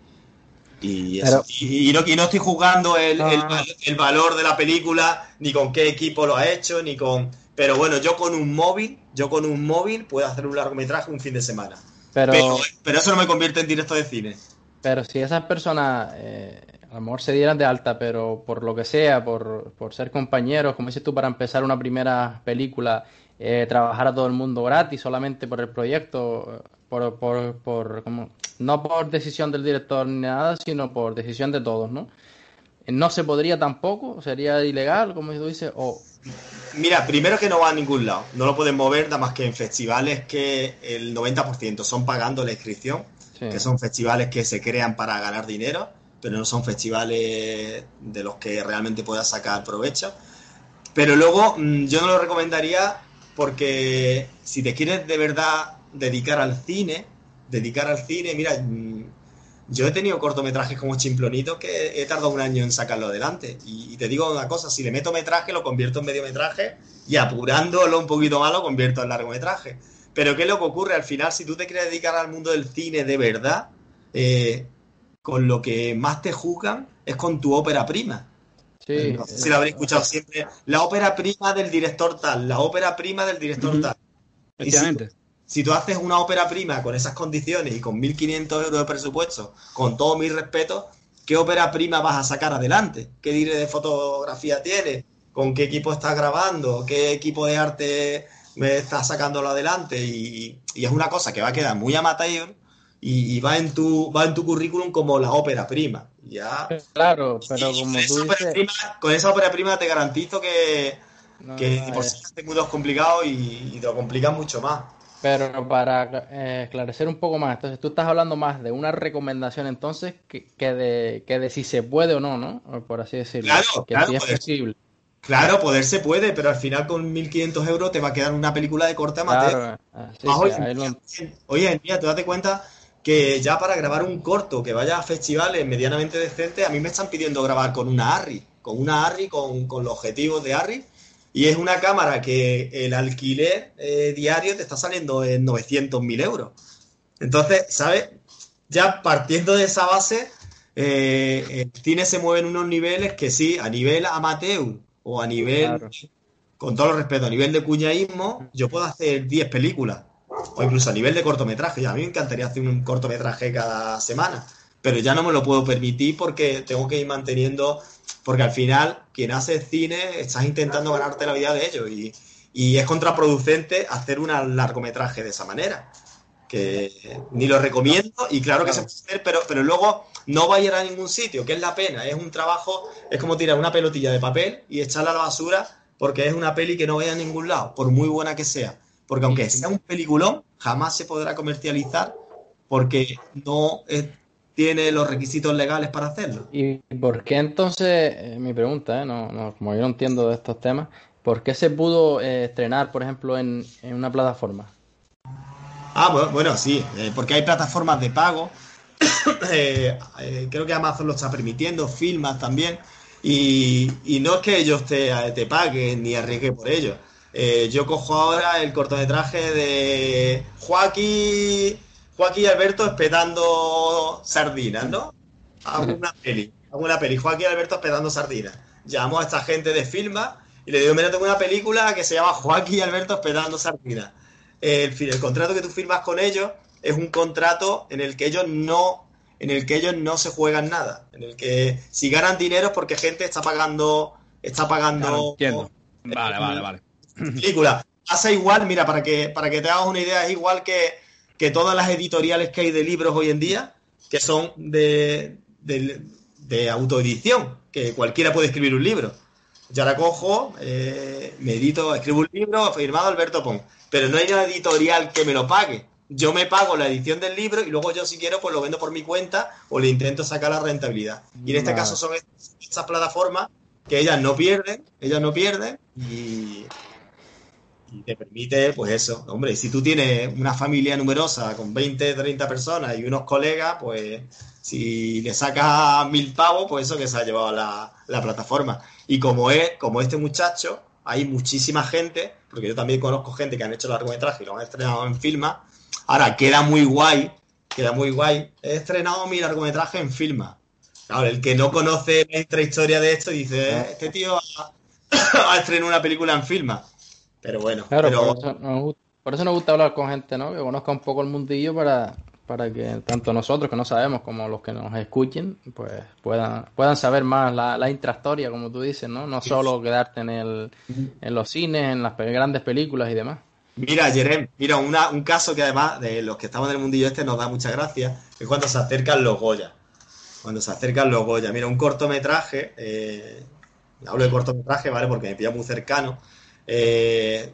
y, y, no, estoy jugando el, el, valor de la película, ni con qué equipo lo ha hecho, ni con... Pero bueno, yo con un móvil, yo con un móvil puedo hacer un largometraje un fin de semana. Pero, pero, eso no me convierte en directo de cine. Pero si esas personas eh, a lo mejor se dieran de alta, pero por lo que sea, por, por ser compañeros, como dices tú, para empezar una primera película, eh, trabajar a todo el mundo gratis solamente por el proyecto, por, por, por como, no por decisión del director ni nada, sino por decisión de todos, ¿no? No se podría tampoco, sería ilegal, como tú dices, o... Mira, primero que no va a ningún lado, no lo pueden mover nada más que en festivales que el 90% son pagando la inscripción, que son festivales que se crean para ganar dinero, pero no son festivales de los que realmente puedas sacar provecho. Pero luego mm, yo no lo recomendaría porque si te quieres de verdad dedicar al cine, dedicar al cine, mira, mm, yo he tenido cortometrajes como Chimplonito que he tardado un año en sacarlo adelante. Y, te digo una cosa, si le meto metraje, lo convierto en mediometraje y apurándolo un poquito más, lo convierto en largometraje. Pero ¿qué es lo que ocurre? Al final, si tú te quieres dedicar al mundo del cine de verdad, eh, con lo que más te juzgan es con tu ópera prima. Sí, si lo habréis escuchado siempre. La ópera prima del director tal, la ópera prima del director tal. Efectivamente si tú haces una ópera prima con esas condiciones y con 1.500 euros de presupuesto, con todo mi respeto, ¿qué ópera prima vas a sacar adelante? ¿Qué dire de fotografía tienes? ¿Con qué equipo estás grabando? ¿Qué equipo de arte me estás sacándolo adelante? Y, es una cosa que va a quedar muy amateur y, va en tu va en tu currículum como la ópera prima. Ya. Claro, pero como tú con esa ópera prima te garantizo que, que por si tengo dos complicados y, y te lo complican mucho más. Pero para eh, esclarecer un poco más, entonces tú estás hablando más de una recomendación entonces que, de, que de si se puede o no, ¿no? Por así decirlo. Claro, que claro, es posible. Claro, poder se puede, pero al final con 1.500 euros te va a quedar una película de corte amateur. Claro, oye, mira, te date cuenta que ya para grabar un corto que vaya a festivales medianamente decentes, a mí me están pidiendo grabar con una ARRI, con una ARRI, con, con los objetivos de ARRI, y es una cámara que el alquiler eh, diario te está saliendo en 900.000 euros. Entonces, ¿sabes? Ya partiendo de esa base, eh, el cine se mueve en unos niveles que sí, a nivel amateur o a nivel, con todo el respeto, a nivel de cuñaísmo, yo puedo hacer 10 películas. O incluso a nivel de cortometraje. A mí me encantaría hacer un cortometraje cada semana. Pero ya no me lo puedo permitir porque tengo que ir manteniendo porque al final quien hace cine estás intentando ganarte la vida de ello y, es contraproducente hacer un largometraje de esa manera. Que ni lo recomiendo y claro que se puede hacer, pero, pero luego no va a ir a ningún sitio, que es la pena. Es un trabajo, es como tirar una pelotilla de papel y echarla a la basura porque es una peli que no vaya a ningún lado, por muy buena que sea. Porque aunque sea un peliculón, jamás se podrá comercializar porque no es tiene los requisitos legales para hacerlo. ¿Y por qué entonces, eh, mi pregunta, eh, no, no, como yo no entiendo de estos temas, ¿por qué se pudo eh, estrenar, por ejemplo, en, una plataforma? Ah, bueno, sí, porque hay plataformas de pago. creo que Amazon lo está permitiendo, Filmas también. Y, no es que ellos te, te paguen ni arriesguen por ello. yo cojo ahora el cortometraje de Joaquín Joaquín y Alberto espetando sardinas, ¿no? Alguna peli, alguna peli. Joaquín y Alberto espetando sardinas. Llamo a esta gente de Filma y le digo, mira, tengo una película que se llama Joaquín y Alberto espetando sardinas. El, el contrato que tú firmas con ellos es un contrato en el que ellos no en el que ellos no se juegan nada, en el que si ganan dinero es porque gente está pagando está pagando Vale, vale, vale. Película. Pasa igual, mira, para que para que te hagas una idea, es igual que, que todas las editoriales que hay de libros hoy en día, que son de, de, de autoedición, que cualquiera puede escribir un libro. Yo ahora cojo, eh, me edito, escribo un libro firmado Alberto Pon, pero no hay una editorial que me lo pague. Yo me pago la edición del libro y luego yo si quiero pues lo vendo por mi cuenta o le intento sacar la rentabilidad. Y en este caso son estas plataformas que ellas no pierden, ellas no pierden y, y te permite, pues eso, hombre, si tú tienes una familia numerosa con 20, 30 personas y unos colegas, pues si le sacas mil pavos, pues eso que se ha llevado la, la plataforma. Y como es, como este muchacho, hay muchísima gente, porque yo también conozco gente que han hecho largometraje y lo han estrenado en Filma. Ahora, queda muy guay, queda muy guay. He estrenado mi largometraje en Filma. Claro, el que no conoce nuestra historia de esto dice, eh, este tío ha, ha estrenado una película en Filma. Pero bueno, Claro, pero- por, eso nos, gusta- por eso nos gusta hablar con gente, ¿no? Que conozca un poco el mundillo para, para que tanto nosotros que no sabemos como los que nos escuchen, pues puedan, puedan saber más la, la intrahistoria, como tú dices, ¿no? No solo quedarte en el, en los cines, en las grandes películas y demás. Mira, Jerem, mira, una- un caso que además de los que estamos en el mundillo este nos da mucha gracia, es cuando se acercan los Goya. Cuando se acercan los Goya. Mira, un cortometraje, eh, hablo de cortometraje, ¿vale? Porque me pilla muy cercano. Eh,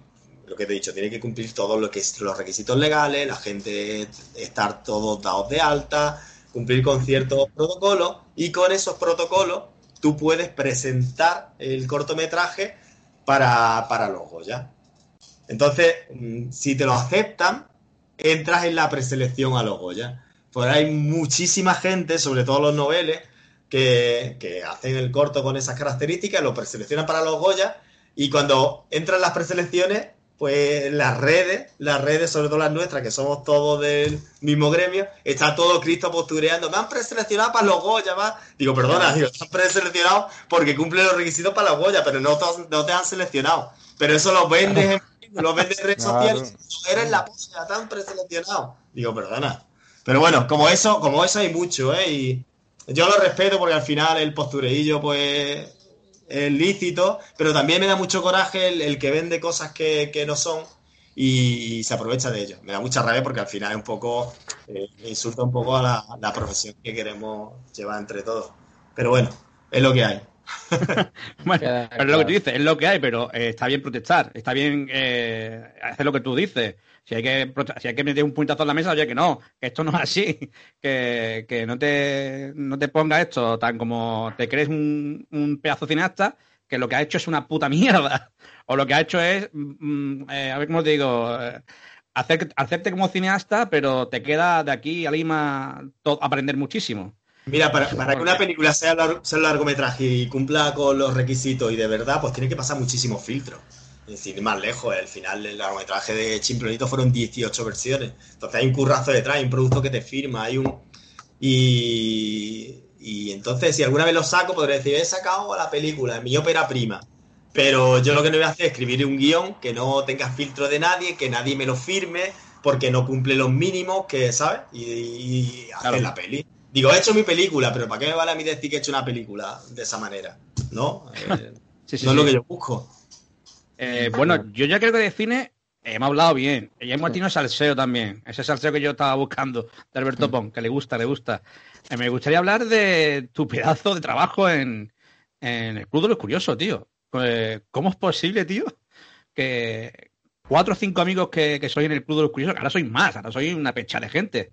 lo que te he dicho, tiene que cumplir todos lo que los requisitos legales, la gente estar todos dados de alta, cumplir con ciertos protocolos, y con esos protocolos tú puedes presentar el cortometraje para, para los Goya. Entonces, mm, si te lo aceptan, entras en la preselección a los Goya. Pues hay muchísima gente, sobre todo los noveles, que, que hacen el corto con esas características, lo preseleccionan para los Goya, y cuando entran las preselecciones, pues las redes, las redes, sobre todo las nuestras, que somos todos del mismo gremio, está todo Cristo postureando, me han preseleccionado para los Goya, va. Digo, perdona, digo, te han preseleccionado porque cumplen los requisitos para los Goya, pero no te, no te han seleccionado. Pero eso lo vendes en Facebook, lo vendes en redes sociales, eres la polla, te han preseleccionado. Digo, perdona. Pero bueno, como eso, como eso hay mucho, ¿eh? Y yo lo respeto porque al final el postureillo, pues, es lícito, pero también me da mucho coraje el, el que vende cosas que, que no son y, se aprovecha de ello. Me da mucha rabia porque al final es un poco, eh, insulta un poco a la, la profesión que queremos llevar entre todos. Pero bueno, es lo que hay. Bueno, pero es lo que tú dices, es lo que hay, pero eh, está bien protestar, está bien eh, hacer lo que tú dices. Si hay que si hay que meter un puñetazo en la mesa, oye, que no, que esto no es así, que, que no te no te ponga esto tan como te crees un, un pedazo cineasta, que lo que ha hecho es una puta mierda. O lo que ha hecho es, mm, eh, a ver cómo te digo, eh, hacer, hacerte como cineasta, pero te queda de aquí a Lima aprender muchísimo. Mira, para, para que una película sea, lar- sea un largometraje y cumpla con los requisitos y de verdad, pues tiene que pasar muchísimos filtros. Es decir, ir más lejos, el final del largometraje de Chimpronito fueron 18 versiones. Entonces hay un currazo detrás, hay un producto que te firma, hay un... Y, y entonces, si alguna vez lo saco, podré decir, he sacado la película, mi ópera prima. Pero yo lo que no voy a hacer es escribir un guion que no tenga filtro de nadie, que nadie me lo firme, porque no cumple los mínimos, que, ¿sabes? Y, y hacer Claro. la peli. Digo, he hecho mi película, pero ¿para qué me vale a mí decir que he hecho una película de esa manera? ¿No? Eh, Sí, sí, no es sí. lo que yo busco. Eh, bueno, yo ya creo que de cine hemos hablado bien. Y hemos tenido salseo también. Ese salseo que yo estaba buscando de Alberto Pon, que le gusta, le gusta. Eh, me gustaría hablar de tu pedazo de trabajo en, en el Club de los Curiosos, tío. Pues, ¿Cómo es posible, tío, que cuatro o cinco amigos que, que soy en el Club de los Curiosos, que ahora soy más, ahora soy una pecha de gente.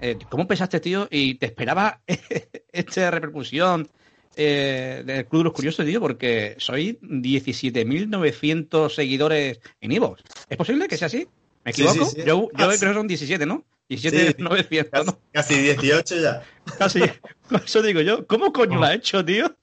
Eh, ¿Cómo pensaste, tío? ¿Y te esperaba esta repercusión eh, del Club de los Curiosos, tío? Porque soy 17.900 seguidores en Ivo. ¿Es posible que sea así? ¿Me equivoco? sí, sí. Yo, yo Ah, creo que son 17, ¿no? 17.900, Casi, ¿no? casi 18 ya. Casi. Eso digo yo. ¿Cómo coño lo ha hecho, tío?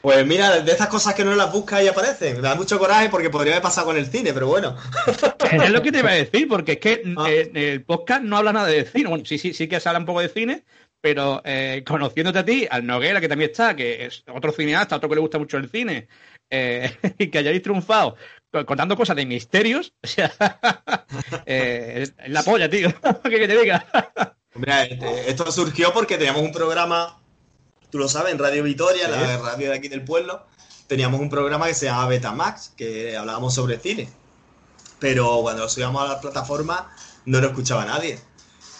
Pues mira, de estas cosas que no las buscas y aparecen. Da mucho coraje porque podría haber pasado con el cine, pero bueno. Es lo que te iba a decir, porque es que Ah. eh, el podcast no habla nada de cine. Bueno, sí, sí, sí que se habla un poco de cine, pero eh, conociéndote a ti, al Noguera, que también está, que es otro cineasta, otro que le gusta mucho el cine, eh, y que hayáis triunfado contando cosas de misterios, o sea, eh, es la polla, tío, que te diga. Hombre, este, esto surgió porque teníamos un programa, tú lo sabes, en Radio Vitoria, la radio de aquí del pueblo, teníamos un programa que se llama Betamax, que hablábamos sobre cine. Pero cuando lo subíamos a la plataforma no lo escuchaba nadie.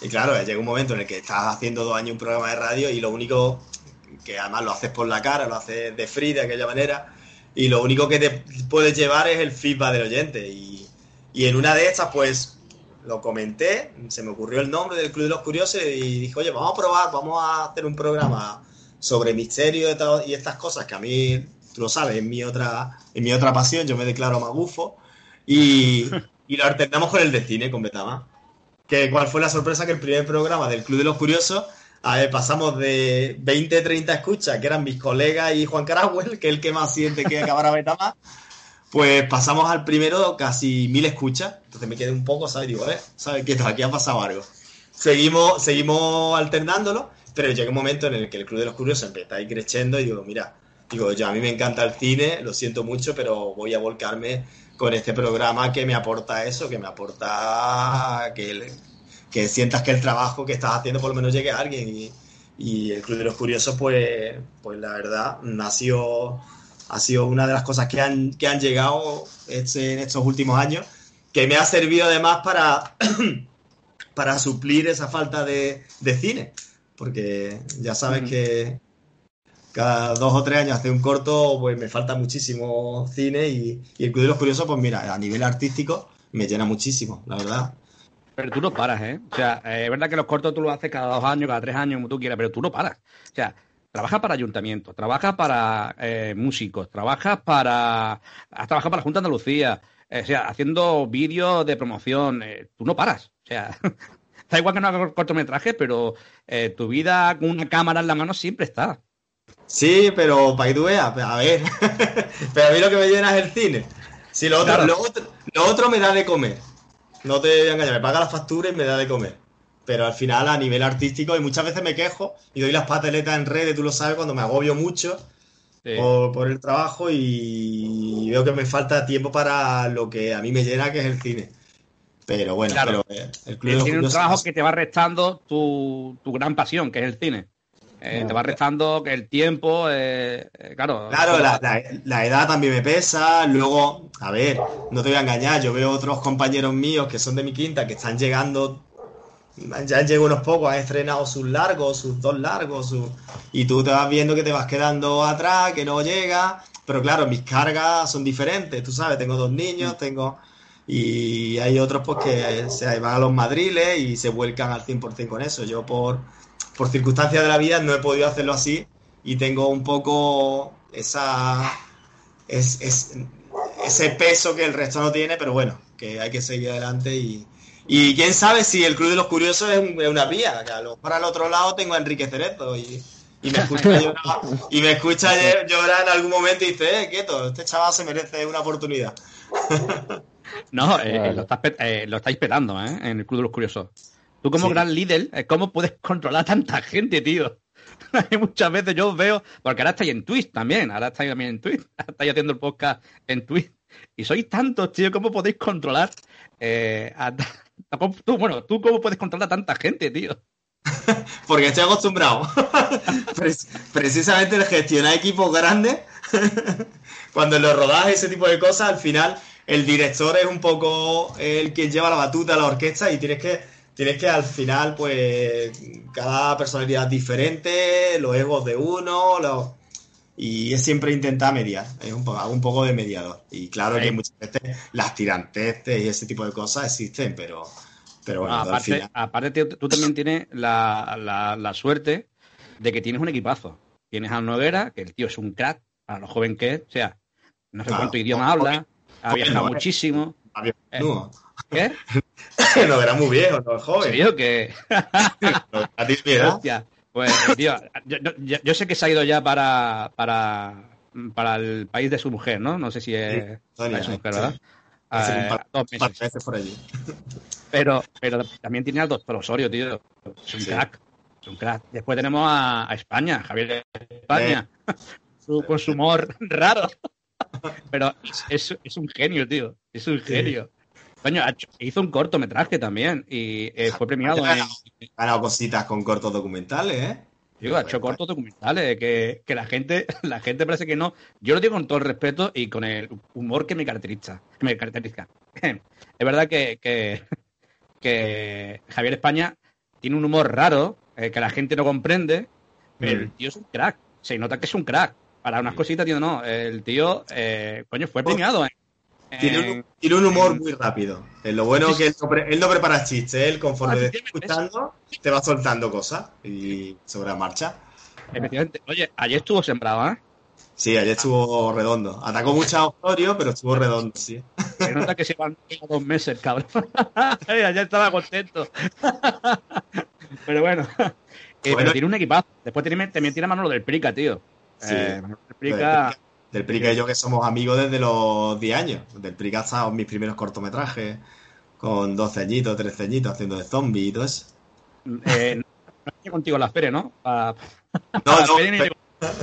Y claro, llega un momento en el que estás haciendo dos años un programa de radio y lo único que además lo haces por la cara, lo haces de free de aquella manera, y lo único que te puedes llevar es el feedback del oyente. Y, y en una de estas, pues lo comenté, se me ocurrió el nombre del Club de los Curiosos y dije, oye, vamos a probar, vamos a hacer un programa sobre misterio y estas cosas que a mí, tú lo sabes, es mi otra, mi otra pasión, yo me declaro magufo y, y lo alternamos con el de cine, con. Que cuál fue la sorpresa que el primer programa del Club de los Curiosos a ver, pasamos de 20, 30 escuchas, que eran mis colegas y Juan Carahuel, que es el que más siente que acabará Betama, pues pasamos al primero casi mil escuchas. Entonces me quedé un poco, ¿sabes? Digo, eh, ¿sabes qué? Aquí ha pasado algo. Seguimos, seguimos alternándolo, pero llega un momento en el que el Club de los Curiosos empieza a ir creciendo y digo, mira, digo, yo a mí me encanta el cine, lo siento mucho, pero voy a volcarme con este programa que me aporta eso, que me aporta que que sientas que el trabajo que estás haciendo por lo menos llegue a alguien. Y, el Club de los Curiosos, pues, pues la verdad, ha sido, ha sido una de las cosas que han, que han llegado este, en estos últimos años, que me ha servido además para, para suplir esa falta de, cine. Porque ya sabes que cada dos o tres años hace un corto, pues me falta muchísimo cine y, y el Club de los Curiosos, pues mira, a nivel artístico me llena muchísimo, la verdad. Pero tú no paras, ¿eh? O sea, eh, es verdad que los cortos tú los haces cada dos años, cada tres años, como tú quieras, pero tú no paras. O sea, trabajas para ayuntamientos, trabajas para eh, músicos, trabajas para. Has trabajado para la Junta de Andalucía, eh, o sea, haciendo vídeos de promoción. tú no paras. O sea, da igual que no hagas cortometrajes, pero tu vida con una cámara en la mano siempre está. Sí, pero para que tú veas, a ver. pero a mí lo que me llena es el cine. Si lo otro, lo otro me da de comer no te voy a engañar, me paga la factura y me da de comer. Pero al final, a nivel artístico, y muchas veces me quejo y doy las pateletas en redes, tú lo sabes, cuando me agobio mucho por, el trabajo y veo que me falta tiempo para lo que a mí me llena, que es el cine. Pero bueno, pero, eh, el club Tiene un trabajo que te va restando tu, tu gran pasión, que es el cine. Eh, te va restando el tiempo, eh, eh, claro. Claro, la, edad también me pesa. Luego, a ver, no te voy a engañar, yo veo otros compañeros míos que son de mi quinta que están llegando, ya han llegado unos pocos, han estrenado sus largos, sus dos largos, y tú te vas viendo que te vas quedando atrás, que no llega. Pero claro, mis cargas son diferentes, tú sabes, tengo dos niños, tengo... Y hay otros pues que se van a los madriles y se vuelcan al 100% con eso. Yo por por circunstancias de la vida no he podido hacerlo así y tengo un poco esa es, ese peso que el resto no tiene, pero bueno, que hay que seguir adelante y, y quién sabe si el Club de los Curiosos es, una vía, que a lo mejor al otro lado tengo a Enrique Cerezo y, y me escucha llorar, y me escucha llorar en algún momento y dice, eh, quieto, este chaval se merece una oportunidad. No, eh, lo, estás, eh, lo estáis esperando, ¿eh? En el Club de los Curiosos. Tú como gran líder, eh, ¿cómo puedes controlar a tanta gente, tío? Muchas veces yo veo, porque ahora estáis en Twitch también, ahora estáis también en Twitch, estáis haciendo el podcast en Twitch. Y sois tantos, tío, ¿cómo podéis controlar eh, a, tú, bueno, tú cómo puedes controlar a tanta gente, tío? Porque estoy acostumbrado. Precisamente el gestionar equipos grandes, cuando lo rodas ese tipo de cosas, al final el director es un poco el que lleva la batuta a la orquesta y tienes que tienes que al final, pues, cada personalidad diferente, los egos de uno, y es siempre intentar mediar, es un, poco, un poco de mediador. Y claro que muchas veces las tiranteces y ese tipo de cosas existen, pero, pero bueno, aparte, aparte tú también tienes la, la, suerte de que tienes un equipazo. Tienes a Noguera, que el tío es un crack, para lo joven que es, o sea, no sé cuánto idioma habla, ha viajado muchísimo. Eh, ¿Qué? era muy viejo, no joven. ¿Sí que? a ti Hostia. Pues, tío, yo, sé que se ha ido ya para, para, para el país de su mujer, ¿no? No sé si es, su mujer, ¿verdad? Eh, dos meses. por allí. Pero, pero también tiene al doctor Osorio, tío. Es un crack. Es un crack. Después tenemos a, España, Javier de España. con su humor raro. pero es, es, un genio, tío. Es un genio. Coño, hizo un cortometraje también y eh, fue premiado. Ha ganado, cositas con cortos documentales, ¿eh? Digo, ha hecho cortos documentales que, que, la gente la gente parece que no. Yo lo digo con todo el respeto y con el humor que me caracteriza. Que me caracteriza. Es verdad que, que, Javier España tiene un humor raro eh, que la gente no comprende, pero el mm. tío es un crack. Se nota que es un crack. Para unas cositas, tío, no. El tío, eh, coño, fue premiado. Tiene un, humor muy rápido. lo bueno es que él no, prepara chistes. Él, conforme te está escuchando, te va soltando cosas y sobre la marcha. Efectivamente. Oye, ayer estuvo sembrado, ¿eh? Sí, ayer estuvo redondo. Atacó mucho a Osorio, pero estuvo redondo, sí. Se nota que se van dos meses, cabrón. ayer estaba contento. pero bueno. Eh, pero tiene un equipazo. Después también tiene mano lo del Prica, tío. Sí. Eh, del Prica. Del Prica y yo que somos amigos desde los 10 años. Del Prica estado mis primeros cortometrajes con 12 añitos, 13 añitos haciendo de zombies y todo eso. Eh, no contigo a la feria, ¿no? no,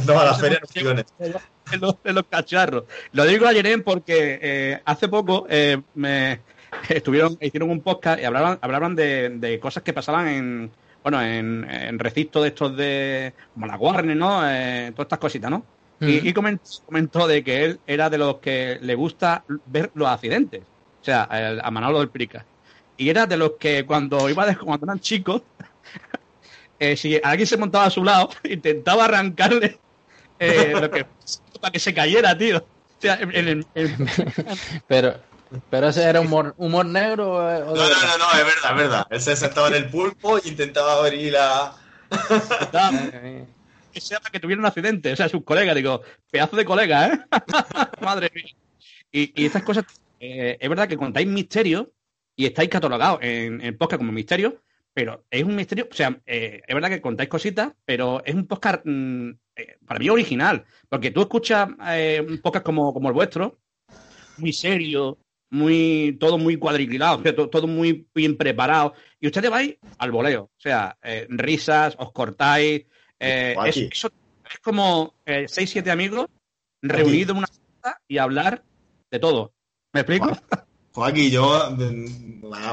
no, a la feria no en, los, en los cacharros. Lo digo a Jerem porque eh, hace poco eh, me estuvieron, hicieron un podcast y hablaban, hablaban de, de cosas que pasaban en bueno, en, en recintos de estos de como la Warner, ¿no? Eh, todas estas cositas, ¿no? Y, comentó, de que él era de los que le gusta ver los accidentes. O sea, a Manolo del Prica. Y era de los que cuando iba de, cuando eran chicos, eh, si alguien se montaba a su lado, intentaba arrancarle eh, lo que, para que se cayera, tío. O sea, Pero, pero ese era humor, humor negro. O no, no, no, no, es verdad, es verdad. Él se sentaba en el pulpo y intentaba abrir la que sea que tuviera un accidente, o sea, sus colegas, digo, pedazo de colega, ¿eh? Madre mía. Y, estas cosas, eh, es verdad que contáis misterio y estáis catalogados en, en podcast como misterio, pero es un misterio, o sea, eh, es verdad que contáis cositas, pero es un podcast mm, eh, para mí original, porque tú escuchas un podcast como, como el vuestro, muy serio, muy todo muy cuadriculado, todo, todo, muy bien preparado, y ustedes vais al voleo, o sea, risas, os cortáis, eh, es, eso, es como eh, seis, siete amigos reunidos en una sala y hablar de todo. ¿Me explico? Joaquín, yo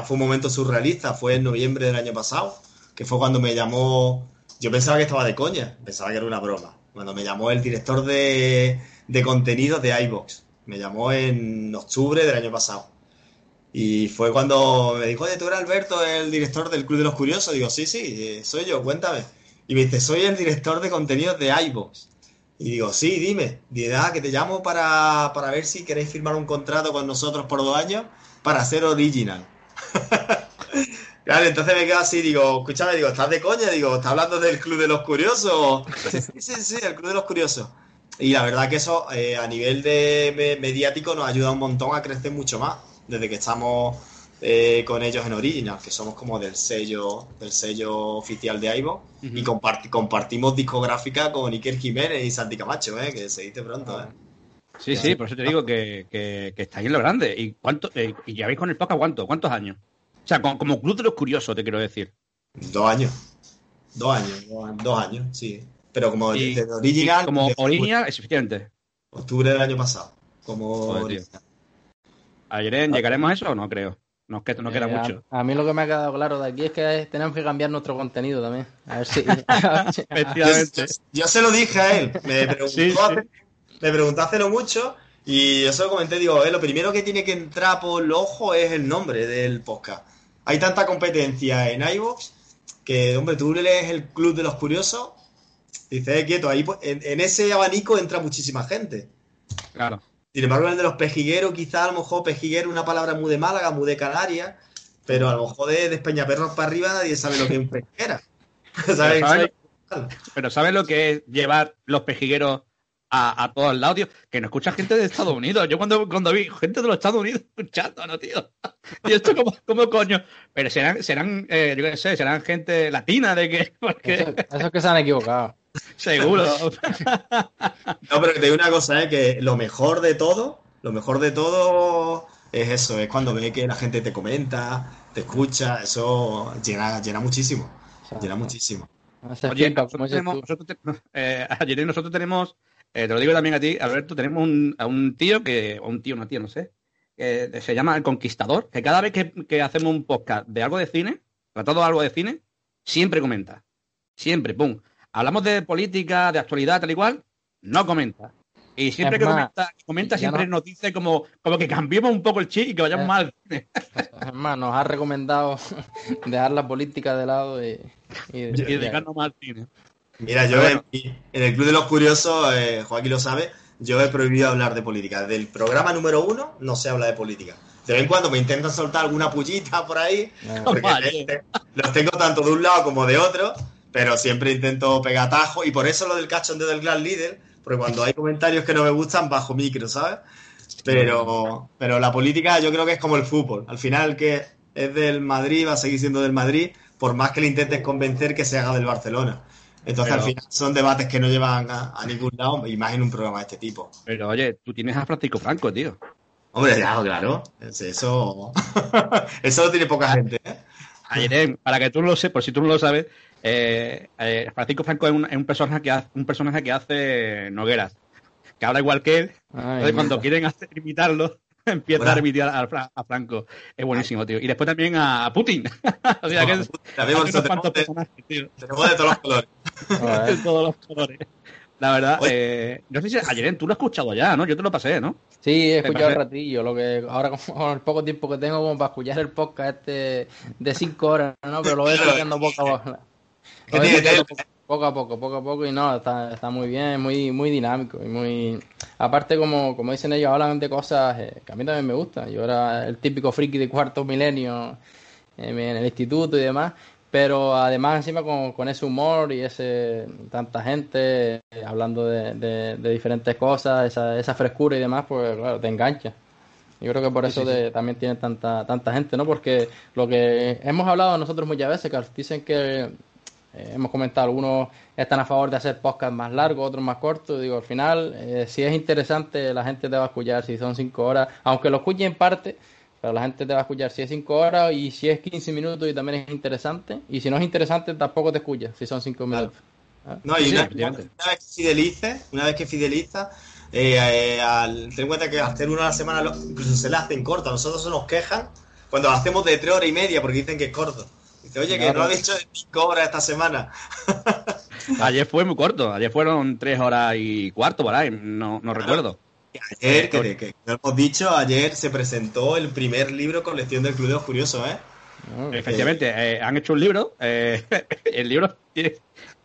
fue un momento surrealista, fue en noviembre del año pasado, que fue cuando me llamó, yo pensaba que estaba de coña, pensaba que era una broma, cuando me llamó el director de, de contenidos de iBox, me llamó en octubre del año pasado. Y fue cuando me dijo, oye, tú eres Alberto, el director del Club de los Curiosos. Digo, sí, sí, eh, soy yo, cuéntame. Y me dice, soy el director de contenidos de iVoox. Y digo, sí, dime. Ah, que te llamo para, ver si queréis firmar un contrato con nosotros por dos años para ser original. claro, entonces me quedo así, digo, escúchame, digo, ¿estás de coña? Digo, ¿estás hablando del Club de los Curiosos? sí, sí, sí, el Club de los Curiosos. Y la verdad que eso eh, a nivel de mediático nos ayuda un montón a crecer mucho más. Desde que estamos eh, con ellos en Original, que somos como del sello del sello oficial de Ivo y compartimos discográfica con Iker Jiménez y Santi Camacho, ¿eh? que se dice pronto. ¿eh? Sí, sí, por eso te digo que, que, estáis en lo grande. ¿Y cuánto eh, y ya veis con el podcast cuánto? ¿Cuántos años? O sea, como, Club de los Curiosos, te quiero decir. Dos años. Dos años, dos, años, sí. Pero como original. como original, efectivamente. Octubre del año pasado. Como Ayer, ¿llegaremos a eso o no creo? No, que, no queda eh, mucho. A, mí lo que me ha quedado claro de aquí es que tenemos que cambiar nuestro contenido también. A ver si. Efectivamente. Yo, se lo dije a él. Me preguntó, Hace, no mucho. Y yo se lo comenté, digo, eh, lo primero que tiene que entrar por el ojo es el nombre del podcast. Hay tanta competencia en iVoox que, hombre, tú lees el Club de los Curiosos, dices, eh, quieto, ahí pues, en, ese abanico entra muchísima gente. Claro. Sin embargo, el de los pejigueros, quizá a lo mejor pejiguero una palabra muy de Málaga, muy de Canarias, pero a lo mejor de, de Peñaperros para arriba nadie sabe lo que es un pejiguera. Pero ¿sabes lo que es llevar los pejigueros a, a todos lados, tío? Que no escucha gente de Estados Unidos. Yo cuando, cuando vi gente de los Estados Unidos escuchando, ¿no, tío? Y esto como, como coño. Pero serán, serán eh, yo qué sé, serán gente latina de que... Porque... Eso, es que se han equivocado. Seguro. no, pero te digo una cosa, ¿eh? que lo mejor de todo, lo mejor de todo es eso, es cuando ve que la gente te comenta, te escucha, eso llena, llena muchísimo. Llena muchísimo. Oye, nosotros tenemos, nosotros, eh, nosotros tenemos eh, te lo digo también a ti, Alberto, tenemos un, a un tío que, o un tío, una tía, no sé, que se llama El Conquistador, que cada vez que, hacemos un podcast de algo de cine, tratado algo de cine, siempre comenta. Siempre, pum. Hablamos de política, de actualidad, tal y cual, no comenta. Y siempre que comenta, comenta siempre nos dice como, como que cambiemos un poco el chip y que vayamos mal. Es más, nos ha recomendado dejar la política de lado y, y, dejarnos más al cine. Mira, yo en, el Club de los Curiosos, eh, Joaquín lo sabe, yo he prohibido hablar de política. Del programa número uno no se habla de política. De vez en cuando me intentan soltar alguna pullita por ahí, porque los tengo tanto de un lado como de otro, pero siempre intento pegar tajo y por eso lo del cachondeo del Gran Líder, porque cuando hay comentarios que no me gustan, bajo micro, ¿sabes? Pero, pero la política yo creo que es como el fútbol. Al final, que es del Madrid va a seguir siendo del Madrid, por más que le intentes convencer que se haga del Barcelona. Entonces, al final, son debates que no llevan a, ningún lado, y más en un programa de este tipo. Pero, oye, tú tienes a Francisco Franco, tío. Hombre, claro, claro. Eso, eso lo tiene poca gente, ¿eh? Ayer, para que tú lo sepas, por si tú no lo sabes, eh, eh, Francisco Franco es un, personaje que hace, un personaje que hace Nogueras, que habla igual que él. entonces, cuando quieren hacer, imitarlo, empieza a remitir a, Franco. Es buenísimo, tío. Y después también a Putin. o sea, que es, tenemos de todos los colores. de todos los colores. La verdad, eh, no sé si ayer tú lo has escuchado ya, ¿no? Yo te lo pasé, ¿no? Sí, he escuchado un ratillo, lo que ahora con el poco tiempo que tengo como para escuchar el podcast este de cinco horas, ¿no? Pero lo voy escuchando poco a poco. Poco a poco, poco a poco y no, está, está muy bien, muy muy dinámico y muy... Aparte, como, como dicen ellos, hablan de cosas eh, que a mí también me gustan. Yo era el típico friki de cuarto milenio en el instituto y demás, pero además encima con, con, ese humor y ese tanta gente eh, hablando de, de, diferentes cosas, esa, esa frescura y demás, pues claro, te engancha. Yo creo que por eso también tiene tanta tanta gente, ¿no? Porque lo que hemos hablado nosotros muchas veces, que dicen que eh, hemos comentado, algunos están a favor de hacer podcast más largos, otros más cortos. Digo, al final, eh, si es interesante, la gente te va a escuchar si son cinco horas, aunque lo escuche en parte, pero la gente te va a escuchar si es 5 horas y si es 15 minutos y también es interesante. Y si no es interesante, tampoco te escucha si son 5 minutos. Ah. No, y una, vez que fidelices, una vez que fideliza, eh, al, ten en cuenta que hacer una a la semana incluso se le hacen corto. A nosotros se nos quejan cuando hacemos de 3 horas y media porque dicen que es corto. Dice, oye, que no ha dicho de 5 horas esta semana. ayer fue muy corto, ayer fueron 3 horas y cuarto por ahí, no, no recuerdo. Ayer, que, que, hemos dicho, ayer se presentó el primer libro colección del Club de los Curiosos, ¿eh? Efectivamente, eh, han hecho un libro. Eh, el libro tiene,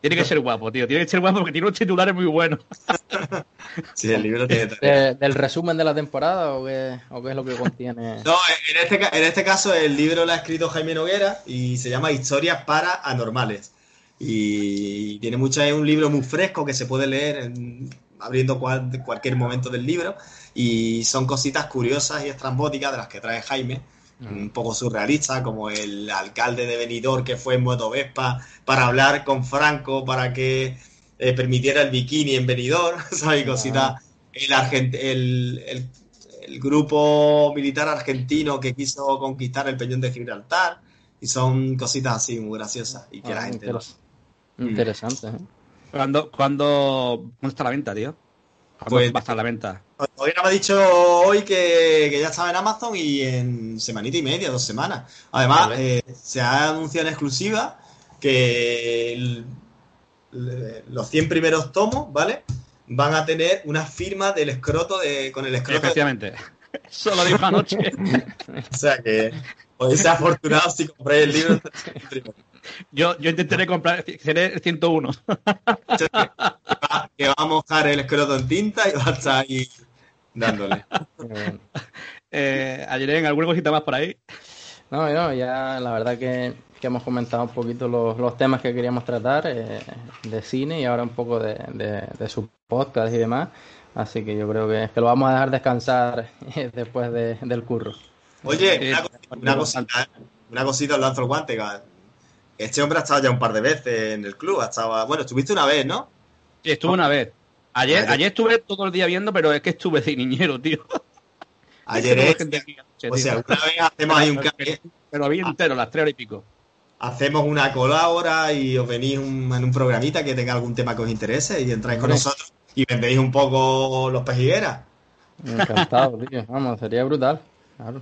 que ser guapo, tío. Tiene que ser guapo porque tiene unos titulares muy buenos. sí, el libro tiene. ¿Del resumen de la temporada o qué, o qué es lo que contiene? No, en este, en este caso el libro lo ha escrito Jaime Noguera y se llama Historias para Anormales. Y tiene mucho, es un libro muy fresco que se puede leer en abriendo cualquier momento del libro y son cositas curiosas y estrambóticas de las que trae Jaime, un poco surrealista, como el alcalde de Benidorm que fue en Moto Vespa para hablar con Franco para que eh, permitiera el bikini en Benidorm, ¿sabes? Cositas. El, el, el, grupo militar argentino que quiso conquistar el peñón de Gibraltar y son cositas así muy graciosas y que la ah, gente Interesante, ¿eh? ¿Cuándo, cuándo, está la venta, tío? Pues, va a estar la venta? Todavía me ha dicho hoy que, ya estaba en Amazon y en semanita y media, dos semanas. Además, eh, se ha anunciado en exclusiva que los 100 primeros tomos, ¿vale? Van a tener una firma del escroto de, con el escroto. Efectivamente. Eso lo dijo anoche. o sea que podéis ser afortunados si compráis el libro. Yo, yo intentaré comprar, seré 101. que va a mojar el escroto en tinta y va a estar ahí dándole. eh, ayer en alguna cosita más por ahí. No, no, ya la verdad que, que hemos comentado un poquito los, los temas que queríamos tratar eh, de cine y ahora un poco de, de, su podcast y demás. Así que yo creo que, que lo vamos a dejar descansar después del curro. Oye, una, una, cosita, una cosita, lanzo el guante, este hombre ha estado ya un par de veces en el club. Estaba, bueno, estuviste una vez, ¿no? Sí, estuve una vez. Ayer, ayer estuve todo el día viendo, pero es que estuve de niñero, tío. Ayer es. o sea, una vez hacemos ahí un café. Pero bien entero, las tres horas y pico. Hacemos una cola ahora y os venís en un programita que tenga algún tema que os interese y entráis con nosotros. y vendéis un poco los pejigueras. Encantado, tío. Vamos, sería brutal. Claro.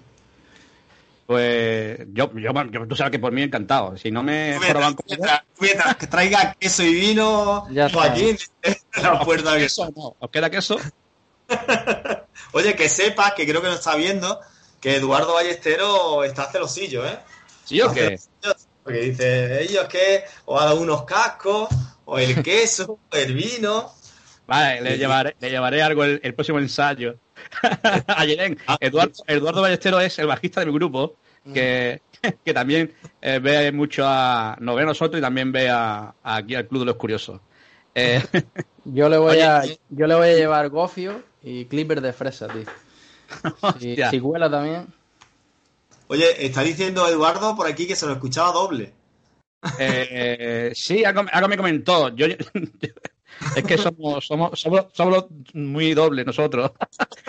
Pues yo, yo, yo- tú sabes que por mí encantado. Si no me Mientras, joroban con mientras- mientras que traiga queso y vino, Ya. Joaquín, la puerta abierta. no. ¿Os queda queso? Oye, que sepas, que creo que nos está viendo, que Eduardo Ballestero está celosillo, ¿eh? ¿Sí o qué? Porque dice, ellos que o ha dado unos cascos, o el queso, o el vino. Vale, le llevaré, le llevaré algo el, el próximo ensayo. a Yelén. Ah, Eduardo, Eduardo Ballestero es el bajista de mi grupo, que, que también eh, ve mucho a. Nos ve a nosotros y también ve a, a aquí al Club de los Curiosos. Eh, Yo le voy Oye, a, y- yo le voy a llevar gofio y clipper de fresa, tío. Si, si cuela también. Oye, está diciendo Eduardo por aquí que se lo escuchaba doble. Eh, sí, algo, algo me comentó. Yo, es que somos, somos, somos, somos muy dobles nosotros.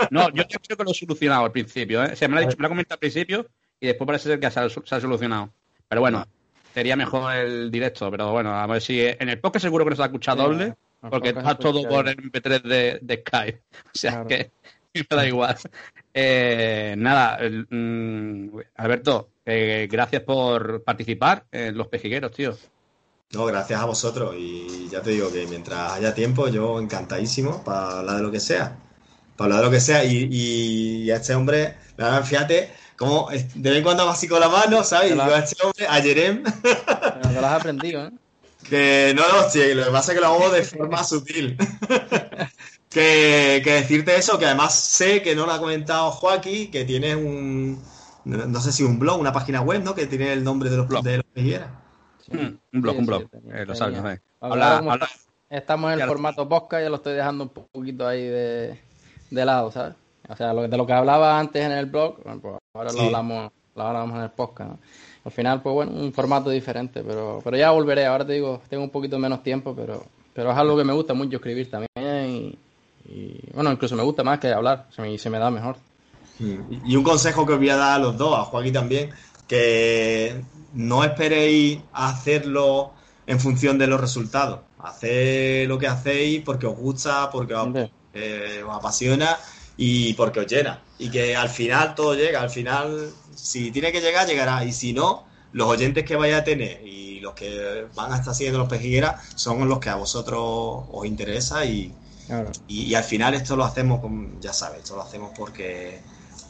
no, yo creo que lo he solucionado al principio. ¿eh? O sea, me lo ha, dicho, me lo ha comentado al principio y después parece ser que se ha, se ha solucionado. Pero bueno, sería mejor el directo. Pero bueno, a ver si en el podcast seguro que no se ha escuchado doble, Sí, porque está todo por escucha el MP3 de, de Skype. O sea Claro. que me da igual. Eh, nada, el- mm, Alberto, eh, gracias por participar en los pejigueros, tío. No, gracias a vosotros. Y ya te digo que mientras haya tiempo, yo encantadísimo para hablar de lo que sea. Para hablar de lo que sea. Y, y a este hombre, la verdad, fíjate, como de vez en cuando con la mano, ¿sabes? Y a este hombre, a Jerem, Pero te lo has aprendido, ¿eh? que no, no, sí, lo que pasa es que lo hago de forma sutil. que, que decirte eso, que además sé que no lo ha comentado Joaquín, que tienes un, no, sé si un blog, una página web, ¿no? Que tiene el nombre de los, Blog. de los pejigueras. Mm, un blog, Sí, un sí, blog. Eh, lo sabes, habla- Estamos en el formato podcast, ya lo estoy dejando un poquito ahí de, de lado, ¿sabes? O sea, lo, de lo que hablaba antes en el blog, bueno, pues ahora Sí. lo hablamos, lo hablamos en el podcast, ¿no? Al final, pues bueno, un formato diferente, pero, pero ya volveré. Ahora te digo, tengo un poquito menos tiempo, pero, pero es algo que me gusta mucho escribir también y, y, bueno, incluso me gusta más que hablar, se me, se me da mejor. Mm. Y un consejo que os voy a dar a los dos, a Joaquín también, que no esperéis hacerlo en función de los resultados. Haced lo que hacéis porque os gusta, porque os, eh, os apasiona y porque os llena. Y que al final todo llega, al final, si tiene que llegar, llegará. Y si no, los oyentes que vaya a tener y los que van a estar siguiendo los pejigueras son los que a vosotros os interesa y, Claro. y, y al final esto lo hacemos, con, ya sabes, esto lo hacemos porque,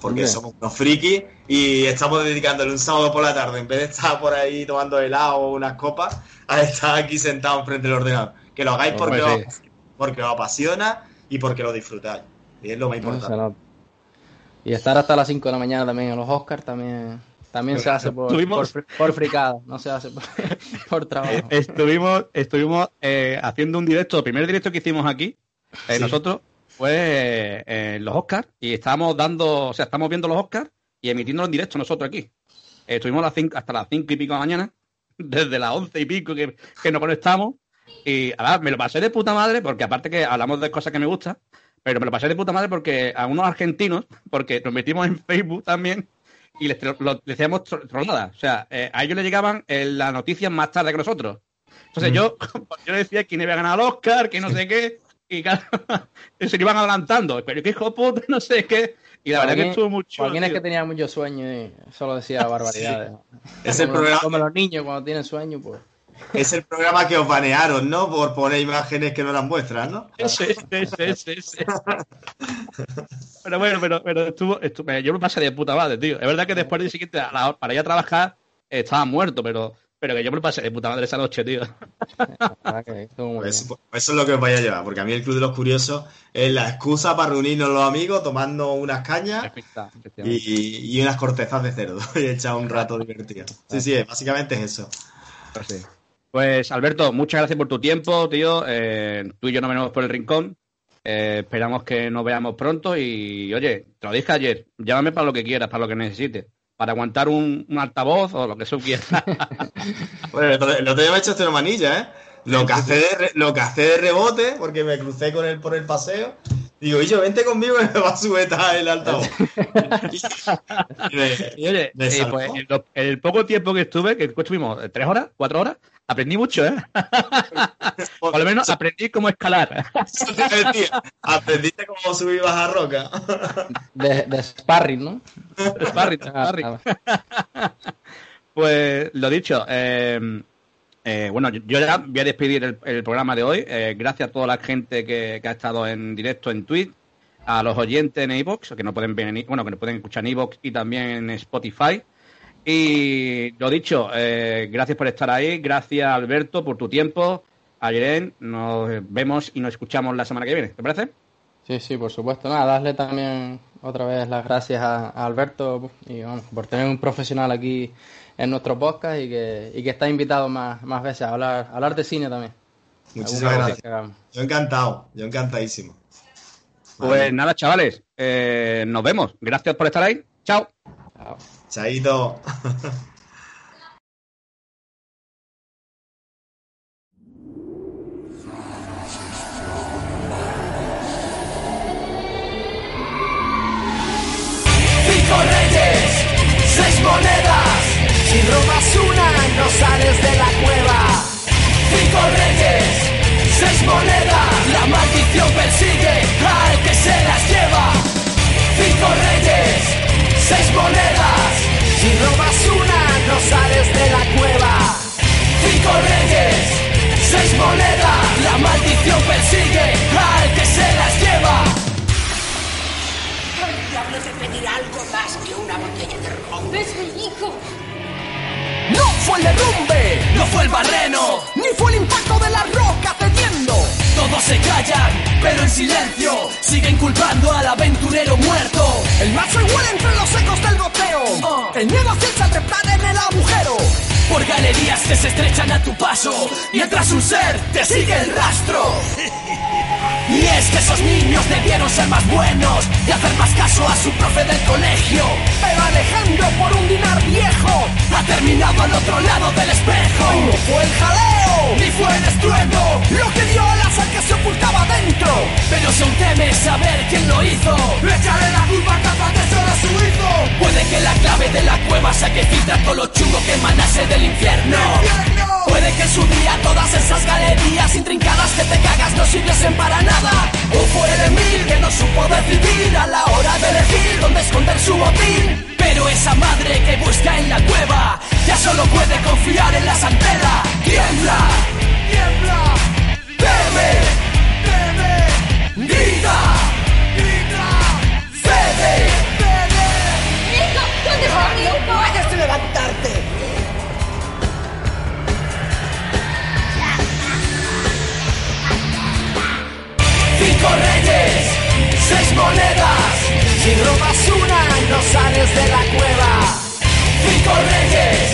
porque somos unos frikis y estamos dedicándole un sábado por la tarde, en vez de estar por ahí tomando helado o unas copas, a estar aquí sentados enfrente del ordenador. Que lo hagáis porque, os, porque os apasiona y porque lo disfrutáis. Y es lo más se importante. Y estar hasta las 5 de la mañana también en los Oscars también, también se hace por, por, fri- por fricada, no se hace por, por trabajo. Eh, Estuvimos, estuvimos eh, haciendo un directo, el primer directo que hicimos aquí, eh, Sí. nosotros, fue eh, en los Oscars y estábamos dando, o sea, estamos viendo los Oscars y emitiéndolo en directo nosotros aquí. Eh, estuvimos las cinco- hasta las cinco y pico de la mañana, desde las once y pico que, que nos conectamos y ahora me lo pasé de puta madre porque aparte que hablamos de cosas que me gustan, pero me lo pasé de puta madre porque a unos argentinos, porque nos metimos en Facebook también y les, lo- les tronadas. O sea, eh, a ellos les llegaban eh, las noticias más tarde que nosotros. Entonces Mm. yo, yo les decía quién iba a ganar el Oscar, que no sé qué, y claro, se iban adelantando. Pero qué hijo de puta, no sé qué. Y la verdad que estuvo mucho. Joaquín es que tenía mucho sueño y solo decía barbaridades. Es el como, programa- como los niños cuando tienen sueño, pues. Es el programa que os banearon, ¿no? Por poner imágenes que no eran vuestras, ¿no? Sí, sí, sí, sí, sí. Pero bueno, pero, pero estuvo, estuvo- yo me pasé de puta madre, tío. Es verdad que después del siguiente, a la para ir a trabajar, estaba muerto, pero, pero que yo me lo pasé de puta madre esa noche, tío. Pues, pues eso es lo que os vais a llevar, porque a mí el Club de los Curiosos es la excusa para reunirnos los amigos tomando unas cañas y, y unas cortezas de cerdo y echar un rato divertido. Sí, sí, básicamente es eso. Pues sí. Pues Alberto, muchas gracias por tu tiempo, tío. Eh, tú y yo nos vemos por el rincón. Eh, esperamos que nos veamos pronto y, oye, te lo dije ayer, llámame para lo que quieras, para lo que necesites. Para aguantar un, un altavoz o lo que tú quieras. Bueno, el otro el día me he hecho este una manilla, ¿eh? Lo que, hace de, re- lo que hace de rebote, porque me crucé con él por el paseo. Digo, y yo, vente conmigo y me va a sujetar el altavoz. Y me- Y oye, Me eh, pues, en lo- en el poco tiempo que estuve, que estuvimos tres horas, cuatro horas, aprendí mucho, ¿eh? Por lo menos aprendí cómo escalar. Aprendiste cómo subir y bajar roca. De, de sparring, ¿no? Sparring, Ah, sparring. ah, Pues lo dicho, eh, eh, bueno, yo ya voy a despedir el, el programa de hoy. Eh, gracias a toda la gente que, que ha estado en directo en Twitch, a los oyentes en iVoox, que no pueden ver en, i- bueno, que no pueden escuchar en iVoox y también en Spotify. Y lo dicho, eh, gracias por estar ahí, gracias Alberto por tu tiempo. A Irene, nos vemos y nos escuchamos la semana que viene, ¿te parece? Sí, sí, por supuesto. Nada, darle también otra vez las gracias a, a Alberto y vamos, por tener un profesional aquí en nuestro podcast y que, y que está invitado más, más veces a hablar, a hablar de cine también. Muchísimas gracias. Yo encantado, yo encantadísimo. Pues Vale. nada, chavales, eh, nos vemos. Gracias por estar ahí. Chao. Chao. Chaito. Cinco reyes, seis monedas. Si robas una, no sales de la cueva. Cinco reyes, seis monedas. La maldición persigue al que se las lleva. Cinco reyes, seis monedas. Si robas una, no sales de la cueva. Cinco reyes, seis monedas. La maldición persigue al que se las lleva. El diablo te pedirá algo más que una botella de ron. ¡Es mi hijo! No fue el derrumbe, No fue el barreno, ni fue el impacto de la roca cediendo. Todos se callan, pero en silencio siguen culpando al aventurero muerto. El macho igual entre los ecos del goteo. Oh. El miedo acecha al trepar en el agujero. Por galerías que se estrechan a tu paso, mientras un ser te sigue el rastro. Y es que esos niños debieron ser más buenos y hacer más caso a su profe del colegio. Pero Alejandro terminado al otro lado del espejo. No fue el jaleo, Ni fue el estruendo, lo que dio alas al que se ocultaba dentro. pero si aún temes saber quién lo hizo, Échale la culpa capaz de ser a su hijo. Puede que la clave de la cueva sea que filtra todo lo chungo que emanase del. ¡Infierno! Puede que en su día todas esas galerías intrincadas que te cagas no sirviesen para nada. O fue el Emil que no supo decidir a la hora de elegir dónde esconder su botín. Pero esa madre que busca en la cueva ya solo puede confiar en la santera. Tiembla, Tiembla, teme, teme, grita, grita, cede. cede. ¿Dónde Cinco reyes, seis monedas. Si robas una, no sales de la cueva. Cinco reyes,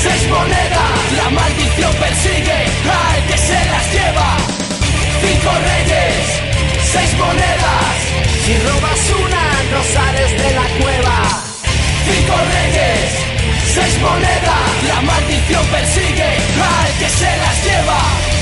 seis monedas. La maldición persigue al que se las lleva. Cinco reyes, seis monedas. Si robas una, no sales de la cueva. Cinco reyes, seis monedas. La maldición persigue al que se las lleva.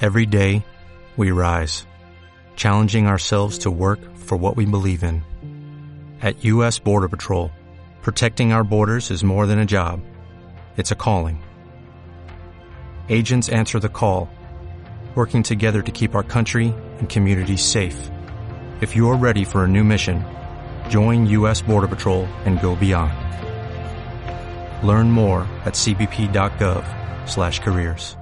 Every day, we rise, challenging ourselves to work for what we believe in. At U.S. Border Patrol, protecting our borders is more than a job, it's a calling. Agents answer the call, working together to keep our country and communities safe. If you are ready for a new mission, join U.S. Border Patrol and go beyond. Learn more at cbp.gov/careers.